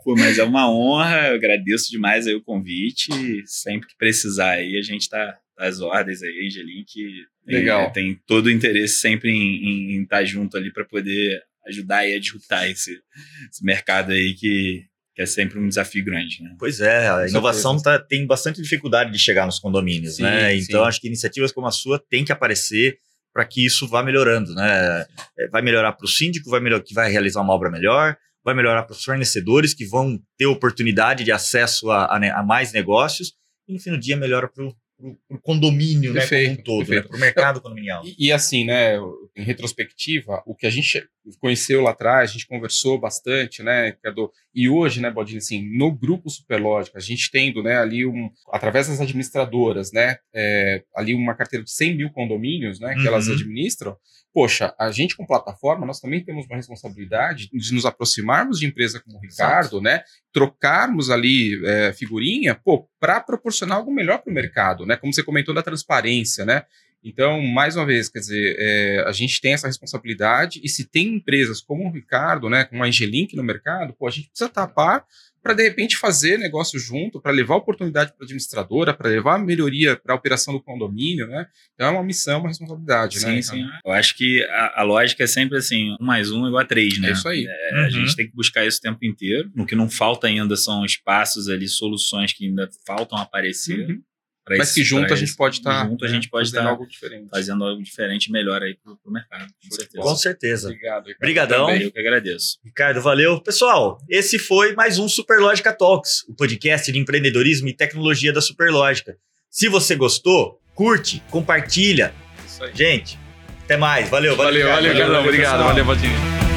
Pô, mas é uma honra, eu agradeço demais aí o convite. Sempre que precisar aí, a gente tá às ordens aí, Angelim, que tem, tem todo o interesse sempre em, em estar tá junto ali para poder ajudar e a disruptar esse, esse mercado aí que, que é sempre um desafio grande, né? Pois é, a inovação tá, tem bastante dificuldade de chegar nos condomínios, sim, né? Então, sim. acho que iniciativas como a sua tem que aparecer para que isso vá melhorando, né? É, vai melhorar para o síndico, vai melhor, que vai realizar uma obra melhor, vai melhorar para os fornecedores que vão ter oportunidade de acesso a, a, a mais negócios e no fim do dia melhora para o o condomínio, perfeito, né, como um todo, né, para o mercado condominial. E, e, assim, né, em retrospectiva, o que a gente conheceu lá atrás, a gente conversou bastante, né, Cadu, e hoje, né, Baldini, assim, no grupo Superlógica, a gente tendo, né, ali um, através das administradoras, né, é, ali uma carteira de 100 mil condomínios, né, que uhum. elas administram, poxa, a gente com plataforma, nós também temos uma responsabilidade de nos aproximarmos de empresa como o Ricardo, Exato. né? Trocarmos ali é, figurinha, pô, para proporcionar algo melhor para o mercado, né? Como você comentou da transparência, né? Então, mais uma vez, quer dizer, é, a gente tem essa responsabilidade e se tem empresas como o Ricardo, né, com a Angelink no mercado, pô, a gente precisa tapar para de repente fazer negócio junto, para levar oportunidade para a administradora, para levar melhoria para a operação do condomínio, né? Então é uma missão, uma responsabilidade, sim, né? Sim, sim. Eu acho que a, a, lógica é sempre assim, um mais um igual a três, né? É isso aí. É, uhum. A gente tem que buscar isso o tempo inteiro. O que não falta ainda são espaços ali, soluções que ainda faltam aparecer. Uhum. Mas que junto a gente pode estar. Tá, junto a gente pode estar tá algo diferente. fazendo algo diferente melhor aí pro, pro mercado. Com certeza. Com certeza. Obrigado. Ricardo. Obrigadão. Também, eu que agradeço. Ricardo, valeu. Pessoal, esse foi mais um Superlógica Talks, o podcast de empreendedorismo e tecnologia da Superlógica. Se você gostou, curte, compartilha. Gente, até mais. Valeu, valeu. Valeu, valeu, valeu, valeu Obrigado, valeu, Valdir.